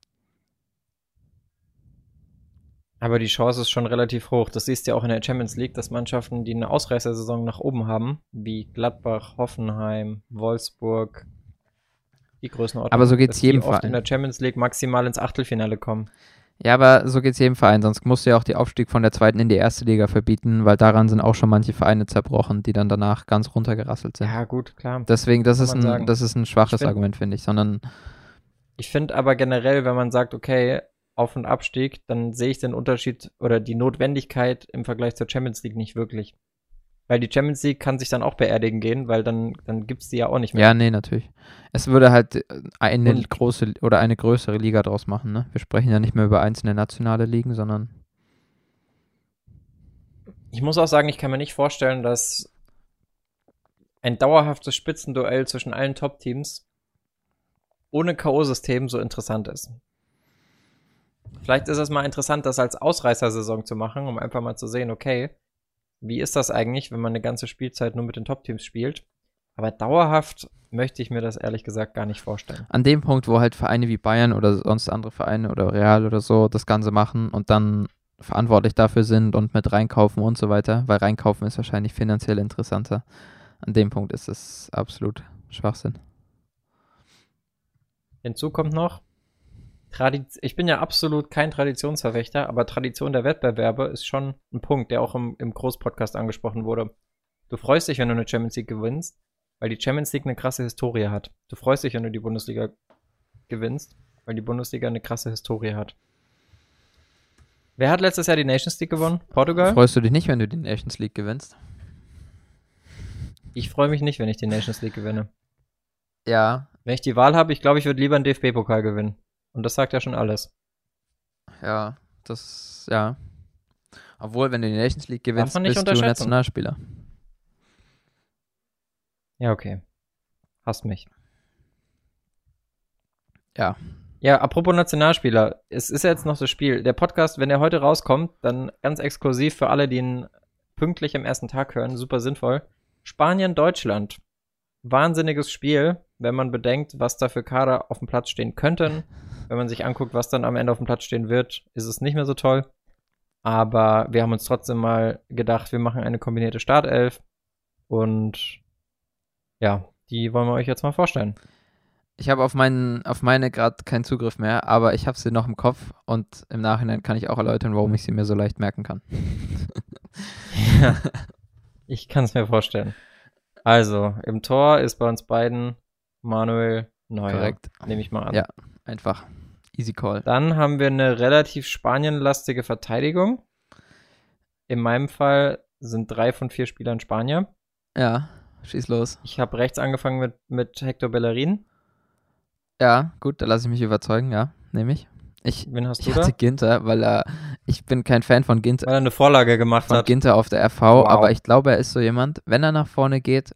Aber die Chance ist schon relativ hoch. Das siehst du ja auch in der Champions League, dass Mannschaften, die eine Ausreißersaison nach oben haben, wie Gladbach, Hoffenheim, Wolfsburg, die Größenordnung. Aber so dass die jedem oft Verein. in der Champions League maximal ins Achtelfinale kommen. Ja, aber so geht es jedem Verein, sonst musst du ja auch die Aufstieg von der zweiten in die erste Liga verbieten, weil daran sind auch schon manche Vereine zerbrochen, die dann danach ganz runtergerasselt sind. Ja, gut, klar. Deswegen, das ist, ein, sagen. das ist ein schwaches find- Argument, finde ich, sondern Ich finde aber generell, wenn man sagt, okay, Auf- und Abstieg, dann sehe ich den Unterschied oder die Notwendigkeit im Vergleich zur Champions League nicht wirklich. Weil die Champions League kann sich dann auch beerdigen gehen, weil dann, dann gibt es die ja auch nicht mehr. Ja, nee, natürlich. Es würde halt äh, eine Und- große oder eine größere Liga draus machen, ne? Wir sprechen ja nicht mehr über einzelne nationale Ligen, sondern Ich muss auch sagen, ich kann mir nicht vorstellen, dass ein dauerhaftes Spitzenduell zwischen allen Top-Teams ohne K.O.-System so interessant ist. Vielleicht ist es mal interessant, das als Ausreißersaison zu machen, um einfach mal zu sehen, okay, wie ist das eigentlich, wenn man eine ganze Spielzeit nur mit den Top-Teams spielt? Aber dauerhaft möchte ich mir das ehrlich gesagt gar nicht vorstellen. an dem Punkt, wo halt Vereine wie Bayern oder sonst andere Vereine oder Real oder so das Ganze machen und dann verantwortlich dafür sind und mit reinkaufen und so weiter, weil reinkaufen ist wahrscheinlich finanziell interessanter. An dem Punkt ist es absolut Schwachsinn. Hinzu kommt noch, Tradiz ich bin ja absolut kein Traditionsverfechter, aber Tradition der Wettbewerbe ist schon ein Punkt, der auch im, im Großpodcast angesprochen wurde. Du freust dich, wenn du eine Champions League gewinnst, weil die Champions League eine krasse Historie hat. Du freust dich, wenn du die Bundesliga gewinnst, weil die Bundesliga eine krasse Historie hat. Wer hat letztes Jahr die Nations League gewonnen? Portugal? Freust du dich nicht, wenn du die Nations League gewinnst? Ich freue mich nicht, wenn ich die Nations League gewinne. Ja, Wenn ich die Wahl habe, ich glaube, ich würde lieber einen DFB-Pokal gewinnen. Und das sagt ja schon alles. ja, das, ja. Obwohl, wenn du die Nations League gewinnst, bist du. Nationalspieler. Ja, okay. Hasst mich. Ja. Ja, apropos Nationalspieler, es ist ja jetzt noch das Spiel. Der Podcast, wenn er heute rauskommt, dann ganz exklusiv für alle, die ihn pünktlich am ersten Tag hören, super sinnvoll. Spanien, Deutschland. Wahnsinniges Spiel, wenn man bedenkt, was da für Kader auf dem Platz stehen könnten. Wenn man sich anguckt, was dann am Ende auf dem Platz stehen wird, ist es nicht mehr so toll. Aber wir haben uns trotzdem mal gedacht, wir machen eine kombinierte Startelf. Und ja, die wollen wir euch jetzt mal vorstellen. Ich habe auf, meinen, auf meine gerade keinen Zugriff mehr, aber ich habe sie noch im Kopf und im Nachhinein kann ich auch erläutern, warum ich sie mir so leicht merken kann. Ja, ich kann es mir vorstellen. Also, im Tor ist bei uns beiden Manuel Neuer. Korrekt. Nehme ich mal an. Ja. Einfach. Easy Call. Dann haben wir eine relativ spanienlastige Verteidigung. In meinem Fall sind drei von vier Spielern Spanier. Ja, schieß los. Ich habe rechts angefangen mit, mit Hector Bellerin. Ja, gut, da lasse ich mich überzeugen, ja, nehme ich. Ich, Wen hast ich du da? hatte Ginter, weil er, ich bin kein Fan von Ginter, Weil er eine Vorlage gemacht von hat. Ginter auf der RV, Wow. aber ich glaube, er ist so jemand, wenn er nach vorne geht,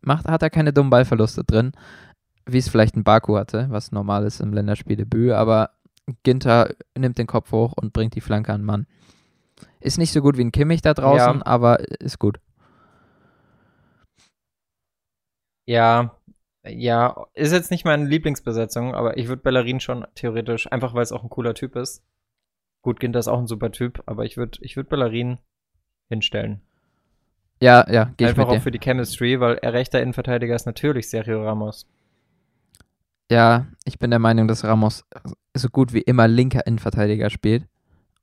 macht, hat er keine dummen Ballverluste drin, wie es vielleicht ein Baku hatte, was normal ist im Länderspieldebüt, aber Ginter nimmt den Kopf hoch und bringt die Flanke an Mann. Ist nicht so gut wie ein Kimmich da draußen, Ja. aber ist gut. Ja, ja, ist jetzt nicht meine Lieblingsbesetzung, aber ich würde Bellerin schon theoretisch, einfach weil es auch ein cooler Typ ist. Gut, Ginter ist auch ein super Typ, aber ich würde ich würd Bellerin hinstellen. Ja, ja, ich Einfach auch dir. für die Chemistry, weil er rechter Innenverteidiger ist natürlich Sergio Ramos. Ja, ich bin der Meinung, dass Ramos so gut wie immer linker Innenverteidiger spielt.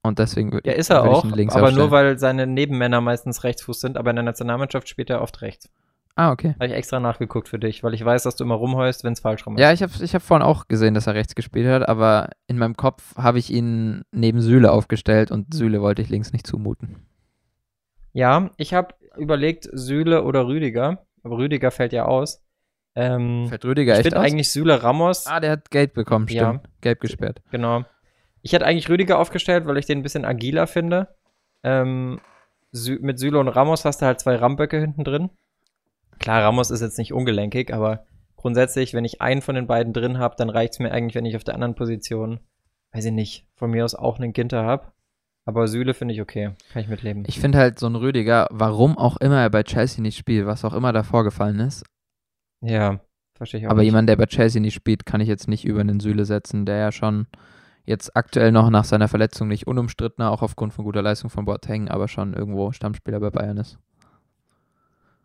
Und deswegen würde Ja, ist er auch, aber aufstellen. nur weil seine Nebenmänner meistens Rechtsfuß sind, aber in der Nationalmannschaft spielt er oft rechts. Ah, okay. Habe ich extra nachgeguckt für dich, weil ich weiß, dass du immer rumheust, wenn es falsch rum ist. Ja, ich habe ich hab vorhin auch gesehen, dass er rechts gespielt hat, aber in meinem Kopf habe ich ihn neben Süle aufgestellt und Süle wollte ich links nicht zumuten. Ja, ich habe überlegt, Süle oder Rüdiger, aber Rüdiger fällt ja aus. Ähm, Fällt Rüdiger ich echt finde aus? eigentlich Süle Ramos, Ah, der hat Gelb bekommen, Ja. stimmt. Gelb gesperrt. genau. Ich hätte eigentlich Rüdiger aufgestellt, weil ich den ein bisschen agiler finde. Ähm, Sü mit Süle und Ramos hast du halt zwei Ramböcke hinten drin. Klar, Ramos ist jetzt nicht ungelenkig, aber grundsätzlich, wenn ich einen von den beiden drin habe, dann reicht es mir eigentlich, wenn ich auf der anderen Position, weiß ich nicht, von mir aus auch einen Ginter habe. Aber Süle finde ich okay. Kann ich mitleben. Ich finde halt so ein Rüdiger, warum auch immer er bei Chelsea nicht spielt, was auch immer da vorgefallen ist. Ja, verstehe ich auch Aber nicht. jemand, der bei Chelsea nicht spielt, kann ich jetzt nicht über den Süle setzen, der ja schon jetzt aktuell noch nach seiner Verletzung nicht unumstrittener, auch aufgrund von guter Leistung von Boateng, aber schon irgendwo Stammspieler bei Bayern ist.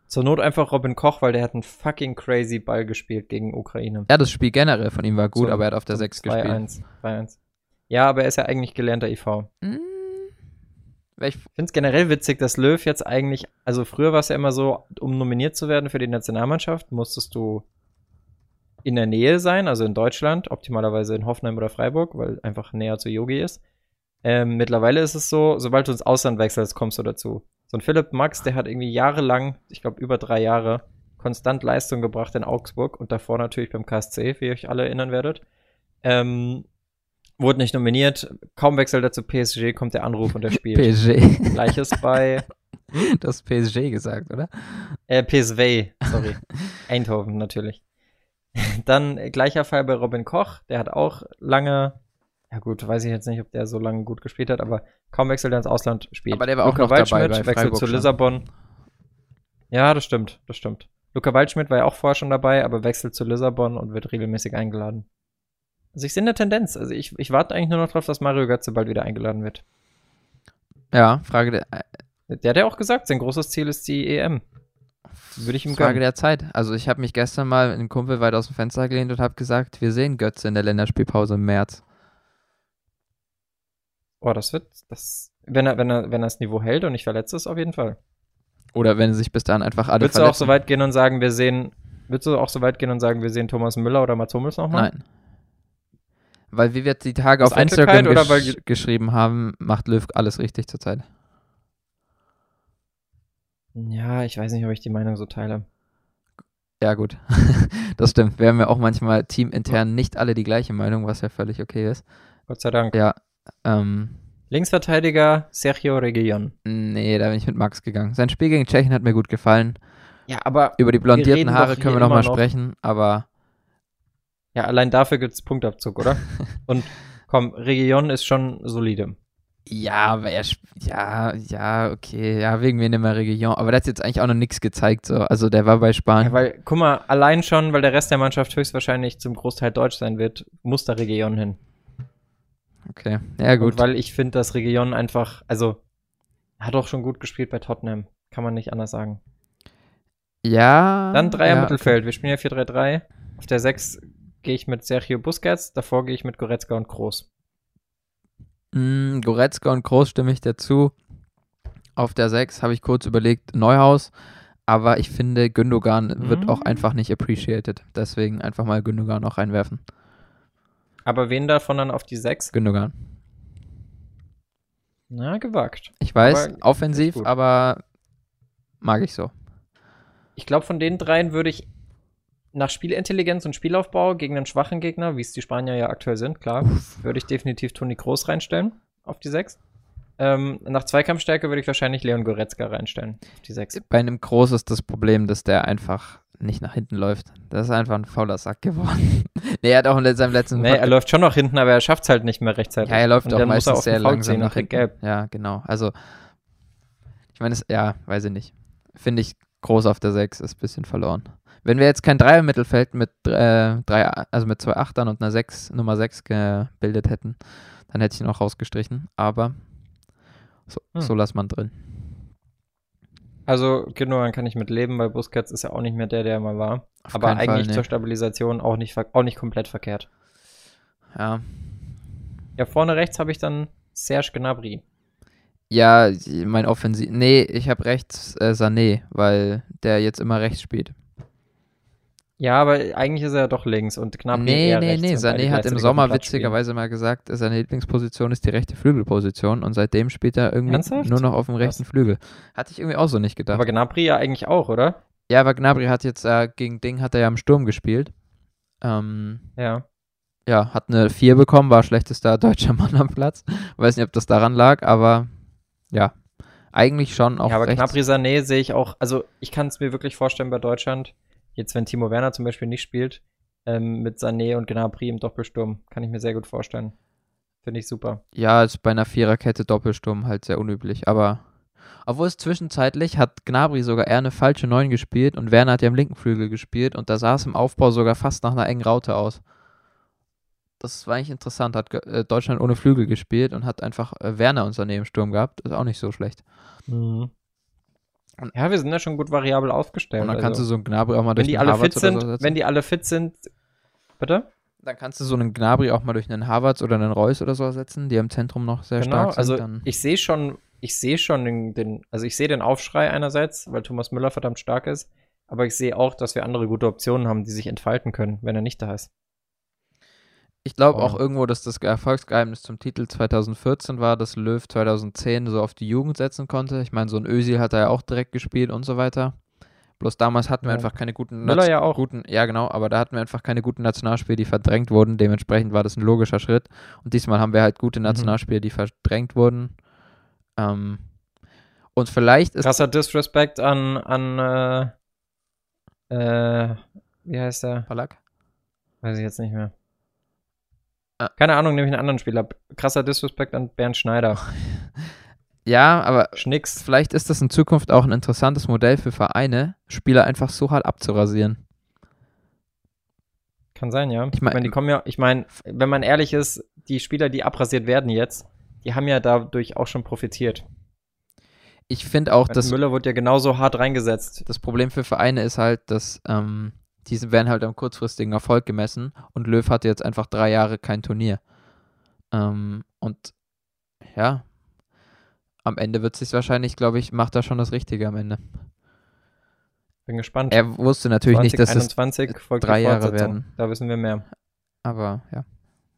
Zur Not einfach Robin Koch, weil der hat einen fucking crazy Ball gespielt gegen Ukraine. Ja, das Spiel generell von ihm war gut, Zum- aber er hat auf der Zum 6 gespielt. 2-1. 2-1. Ja, aber er ist ja eigentlich gelernter IV. Hm, welch, Ich finde es generell witzig, dass Löw jetzt eigentlich, also früher war es ja immer so, um nominiert zu werden für die Nationalmannschaft, musstest du in der Nähe sein, also in Deutschland, optimalerweise in Hoffenheim oder Freiburg, weil einfach näher zu Yogi ist. Ähm, mittlerweile ist es so, sobald du ins Ausland wechselst, kommst du dazu. So ein Philipp Max, der hat irgendwie jahrelang, ich glaube über drei Jahre, konstant Leistung gebracht in Augsburg und davor natürlich beim KSC, wie ihr euch alle erinnern werdet. Ähm, wurde nicht nominiert, kaum wechselt er zu PSG, kommt der Anruf und er spielt. PSG. Gleiches bei Du hast PSG gesagt, oder? äh, PSV, sorry. Eindhoven natürlich. Dann gleicher Fall bei Robin Koch, der hat auch lange, ja gut, weiß ich jetzt nicht, ob der so lange gut gespielt hat, aber kaum wechselt er ins Ausland spielt. Aber der war auch noch dabei bei wechselt zu. Lissabon. Ja, das stimmt, das stimmt. Luca Waldschmidt war ja auch vorher schon dabei, aber wechselt zu Lissabon und wird regelmäßig eingeladen. Also ich sehe eine Tendenz. Also ich, ich warte eigentlich nur noch drauf, dass Mario Götze bald wieder eingeladen wird. Ja, Frage der, äh, Der hat ja auch gesagt, sein großes Ziel ist die EM. Würde ich ihm Frage gönnen. der Zeit. Also ich habe mich gestern mal mit einem Kumpel weit aus dem Fenster gelehnt und habe gesagt, wir sehen Götze in der Länderspielpause im März. Oh, das wird, das, wenn er, wenn er, wenn er das Niveau hält und nicht verletzt ist, auf jeden Fall. Oder wenn sich bis dahin einfach alle Würdest du auch verletzen. so weit gehen und sagen, wir sehen, würdest du auch so weit gehen und sagen, wir sehen Thomas Müller oder Mats Hummels nochmal? Nein. Weil wie wir die Tage Aus auf Instagram gesch weil- geschrieben haben, macht Löw alles richtig zurzeit. Ja, ich weiß nicht, ob ich die Meinung so teile. Ja, gut. das stimmt. Wir haben ja auch manchmal teamintern nicht alle die gleiche Meinung, was ja völlig okay ist. Gott sei Dank. Ja, ähm, Linksverteidiger Sergio Reguilon. nee, da bin ich mit Max gegangen. Sein Spiel gegen Tschechien hat mir gut gefallen. Ja, aber Über die blondierten Haare können wir nochmal noch- sprechen, aber ja, allein dafür gibt's Punktabzug, oder? und komm, Reguilon ist schon solide. ja, aber er, ja, ja, okay, ja, wegen mir nicht mehr Region. Aber der hat jetzt eigentlich auch noch nichts gezeigt, so. Also der war bei Spanien. Ja, weil, guck mal, allein schon, weil der Rest der Mannschaft höchstwahrscheinlich zum Großteil deutsch sein wird, muss da Reguilon hin. okay, ja, gut. Und weil ich finde, dass Reguilon einfach, also, hat auch schon gut gespielt bei Tottenham. Kann man nicht anders sagen. Ja. Dann Dreier ja, Mittelfeld. Wir spielen ja 4-3-3. Auf der 6 gehe ich mit Sergio Busquets, davor gehe ich mit Goretzka und Kroos. Mm, Goretzka und Groß stimme ich dazu. Auf der 6 habe ich kurz überlegt, Neuhaus. Aber ich finde, Gündogan wird Mhm. auch einfach nicht appreciated. Deswegen einfach mal Gündogan auch reinwerfen. Aber wen davon dann auf die 6? Gündogan. Na, gewagt. Ich weiß, Aber offensiv, aber mag ich so. Ich glaube, von den dreien würde ich nach Spielintelligenz und Spielaufbau gegen einen schwachen Gegner, wie es die Spanier ja aktuell sind, klar, würde ich definitiv Toni Kroos reinstellen auf die 6. Ähm, nach Zweikampfstärke würde ich wahrscheinlich Leon Goretzka reinstellen auf die 6. Bei einem Groß ist das Problem, dass der einfach nicht nach hinten läuft. Das ist einfach ein fauler Sack geworden. nee, er hat auch in seinem letzten Nee, er läuft schon noch hinten, aber er schafft es halt nicht mehr rechtzeitig. Ja, er läuft Und auch meistens den sehr langsam nach hinten. gelb. Ja, genau. Also, ich meine, es- ja, weiß ich nicht. Finde ich groß auf der 6 ist ein bisschen verloren. Wenn wir jetzt kein Dreier-Mittelfeld mit, äh, drei, also mit zwei Achtern und einer 6, Nummer 6 gebildet hätten, dann hätte ich ihn auch rausgestrichen. Aber so, Hm. so lässt man drin. Also, Gündogan kann ich mit leben, weil Busquets ist ja auch nicht mehr der, der er mal war. Auf aber keinen Fall, eigentlich nee. zur Stabilisation auch nicht, auch nicht komplett verkehrt. Ja. Ja, vorne rechts habe ich dann Serge Gnabry. Ja, mein Offensiv. Nee, ich habe rechts äh, Sané, weil der jetzt immer rechts spielt. Ja, aber eigentlich ist er ja doch links und knapp Nee, eher nee, rechts, nee. Sané hat im Sommer witzigerweise mal gesagt, seine Lieblingsposition ist die rechte Flügelposition und seitdem spielt er irgendwie Ernsthaft? nur noch auf dem rechten Flügel. Hatte ich irgendwie auch so nicht gedacht. Aber Gnabry ja eigentlich auch, oder? ja, aber Gnabry hat jetzt äh, gegen Ding hat er ja im Sturm gespielt. Ähm, Ja. ja, hat eine 4 bekommen, war schlechtester deutscher Mann am Platz. Weiß nicht, ob das daran lag, aber ja, eigentlich schon auch ja, aber rechts. Gnabry Sané sehe ich auch, also ich kann es mir wirklich vorstellen bei Deutschland, jetzt wenn Timo Werner zum Beispiel nicht spielt, ähm, mit Sané und Gnabry im Doppelsturm, kann ich mir sehr gut vorstellen. Finde ich super. Ja, ist bei einer Viererkette Doppelsturm halt sehr unüblich, aber obwohl es zwischenzeitlich hat Gnabry sogar eher eine falsche 9 gespielt und Werner hat ja im linken Flügel gespielt und da sah es im Aufbau sogar fast nach einer engen Raute aus. Das war eigentlich interessant, hat äh, Deutschland ohne Flügel gespielt und hat einfach äh, Werner und Sané im Sturm gehabt, ist auch nicht so schlecht. Mhm. Ja, wir sind ja schon gut variabel aufgestellt. Und dann also. kannst du so einen Gnabry auch mal wenn durch die einen alle fit Havertz oder sind, so wenn die alle fit sind, bitte? Dann kannst du so einen Gnabry auch mal durch einen Havertz oder einen Reus oder so ersetzen, die im Zentrum noch sehr Genau, stark sind. also dann ich sehe schon, ich sehe schon den, den, also ich sehe den Aufschrei einerseits, weil Thomas Müller verdammt stark ist, aber ich sehe auch, dass wir andere gute Optionen haben, die sich entfalten können, wenn er nicht da ist. Ich glaube Oh. auch irgendwo, dass das Erfolgsgeheimnis zum Titel 2014 war, dass Löw 2010 so auf die Jugend setzen konnte. Ich meine, so ein Özil hat er ja auch direkt gespielt und so weiter. Bloß damals hatten wir Ja. einfach keine guten Müller ja auch. guten, ja genau, aber da hatten wir einfach keine guten Nationalspiele, die verdrängt wurden. Dementsprechend war das ein logischer Schritt. Und diesmal haben wir halt gute Mhm. Nationalspiele, die verdrängt wurden. Ähm, und vielleicht ist Krasser Disrespect an, an, äh, äh, wie heißt der? Palak? Weiß ich jetzt nicht mehr. Ah. Keine Ahnung, nehme ich einen anderen Spieler. Krasser Disrespect an Bernd Schneider. Ja, aber Schnicks. vielleicht ist das in Zukunft auch ein interessantes Modell für Vereine, Spieler einfach so hart abzurasieren. Kann sein, ja. Ich mein- die kommen ja, ich meine, wenn man ehrlich ist, die Spieler, die abrasiert werden jetzt, die haben ja dadurch auch schon profitiert. Ich finde auch, Das dass Müller wurde ja genauso hart reingesetzt. das Problem für Vereine ist halt, dass ähm, diese werden halt am kurzfristigen Erfolg gemessen und Löw hatte jetzt einfach drei Jahre kein Turnier. Ähm, und ja, am Ende wird es sich wahrscheinlich, glaube ich, macht er schon das Richtige am Ende. Bin gespannt. Er wusste natürlich nicht, dass es, 2021 folgt drei Jahre werden. Da wissen wir mehr. aber ja,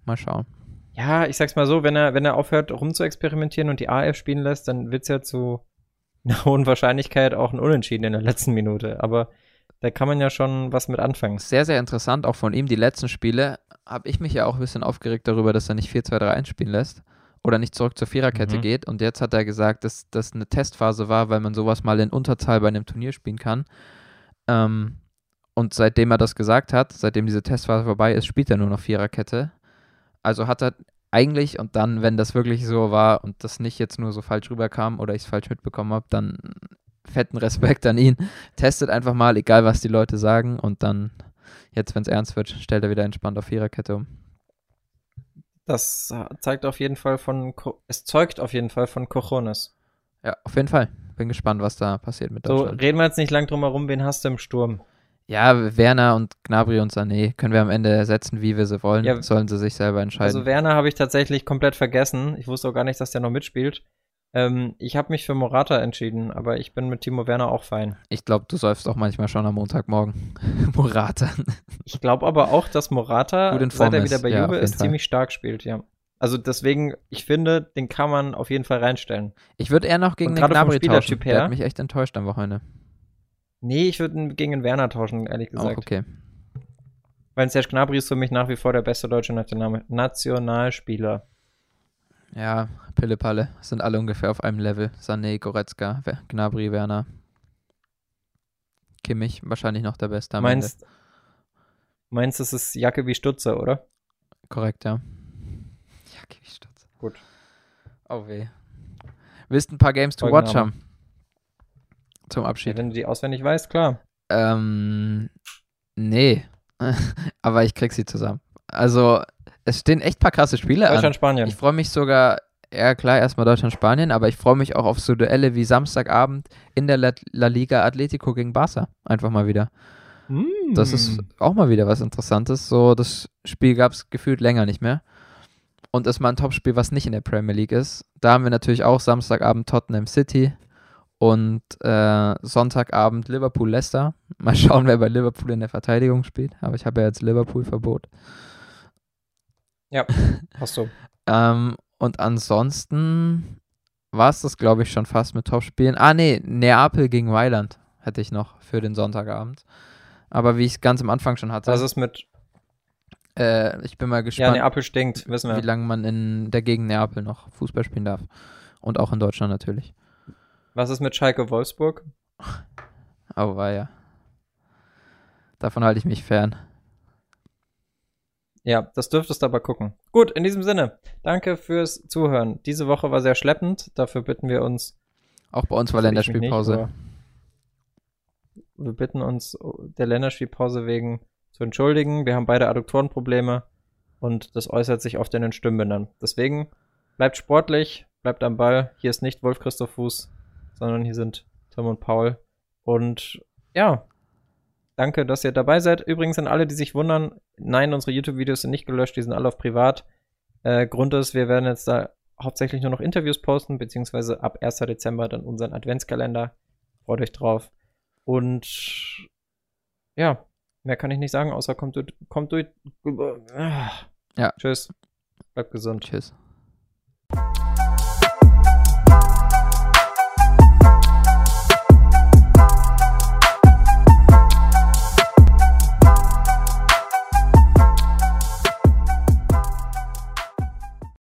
mal schauen. Ja, ich sag's mal so, wenn er, wenn er aufhört, rumzuexperimentieren und die AF spielen lässt, dann wird's ja zu einer hohen Wahrscheinlichkeit auch ein Unentschieden in der letzten Minute. Aber da kann man ja schon was mit anfangen. Sehr, sehr interessant, auch von ihm. Die letzten Spiele habe ich mich ja auch ein bisschen aufgeregt darüber, dass er nicht 4-2-3-1 spielen lässt oder nicht zurück zur Viererkette Mhm. geht. Und jetzt hat er gesagt, dass das eine Testphase war, weil man sowas mal in Unterzahl bei einem Turnier spielen kann. Ähm, und seitdem er das gesagt hat, seitdem diese Testphase vorbei ist, spielt er nur noch Viererkette. Also hat er eigentlich, und dann, wenn das wirklich so war und das nicht jetzt nur so falsch rüberkam oder ich es falsch mitbekommen habe, dann fetten Respekt an ihn. Testet einfach mal, egal was die Leute sagen und dann Jetzt, wenn es ernst wird, stellt er wieder entspannt auf Viererkette um. Das zeigt auf jeden Fall von, es zeugt auf jeden Fall von Cojones. Ja, auf jeden Fall. Bin gespannt, was da passiert mit So, Deutschland. reden wir jetzt nicht lang drum herum, wen hast du im Sturm? ja, Werner und Gnabry und Sané können wir am Ende ersetzen, wie wir sie wollen. Ja. Sollen sie sich selber entscheiden. Also Werner habe ich tatsächlich komplett vergessen. Ich wusste auch gar nicht, dass der noch mitspielt. Ähm, ich habe mich für Morata entschieden, aber ich bin mit Timo Werner auch fein. ich glaube, du säufst auch manchmal schon am Montagmorgen. Morata. Ich glaube aber auch, dass Morata, seit er wieder bei ja, Juve ist, ziemlich stark spielt, ja. Also deswegen, ich finde, den kann man auf jeden Fall reinstellen. Ich würde eher noch gegen den Gnabry tauschen. Spielertyp Der her- hat mich echt enttäuscht am Wochenende. Nee, ich würde gegen den Werner tauschen, ehrlich Auch gesagt. okay. Weil Serge Gnabry ist für mich nach wie vor der beste deutsche National Nationalspieler. Ja, Pille-Palle. Sind alle ungefähr auf einem Level. Sané, Goretzka, Gnabry, Werner. Kimmich, wahrscheinlich noch der Beste Meinst, meinst es ist Jacke wie Stutzer, oder? Korrekt, ja. Ja, Kimmich Stutz. Gut. Oh weh. Willst ein paar Games to watch haben? Zum Ja, Abschied. wenn du die auswendig weißt, klar. Ähm, nee. Aber ich krieg sie zusammen. Also, es stehen echt paar krasse Spiele an. Deutschland, Spanien. Ich freue mich sogar, ja klar, erstmal Deutschland-Spanien, aber ich freue mich auch auf so Duelle wie Samstagabend in der La, La Liga Atletico gegen Barca. Einfach mal wieder. Das ist Mm. auch mal wieder was Interessantes. So, das Spiel gab es gefühlt länger nicht mehr. und ist mal ein Topspiel, was nicht in der Premier League ist. Da haben wir natürlich auch Samstagabend Tottenham City und äh, Sonntagabend Liverpool-Leicester. Mal schauen, wer bei Liverpool in der Verteidigung spielt. Aber ich habe ja jetzt Liverpool-Verbot. Ja, hast du. ähm, und ansonsten war es das, glaube ich, schon fast mit Topspielen. Ah, nee, Neapel gegen Mailand hätte ich noch für den Sonntagabend. Aber wie ich es ganz am Anfang schon hatte. Was ist mit. Äh, ich bin mal gespannt. Ja, Neapel stinkt, wissen wir. Wie lange man in der Gegend Neapel noch Fußball spielen darf. Und auch in Deutschland natürlich. Was ist mit Schalke Wolfsburg? Oh, war ja. Davon halte ich mich fern. Ja, das dürftest du aber gucken. Gut, in diesem Sinne, danke fürs Zuhören. Diese Woche war sehr schleppend, dafür bitten wir uns. Auch bei uns war Länderspielpause. Nicht, wir bitten uns der Länderspielpause wegen zu entschuldigen. Wir haben beide Adduktorenprobleme und das äußert sich oft in den Stimmbändern. Deswegen bleibt sportlich, bleibt am Ball. Hier ist nicht Wolf Christoph Fuß, sondern hier sind Tom und Paul. Und ja, Danke, dass ihr dabei seid. Übrigens an alle, die sich wundern, nein, unsere YouTube-Videos sind nicht gelöscht, die sind alle auf privat. Äh, Grund ist, wir werden jetzt da hauptsächlich nur noch Interviews posten, beziehungsweise ab 1. Dezember dann unseren Adventskalender. Freut euch drauf. Und ja, mehr kann ich nicht sagen, außer kommt durch. Kommt durch. Ja. Tschüss. Bleibt gesund. Tschüss.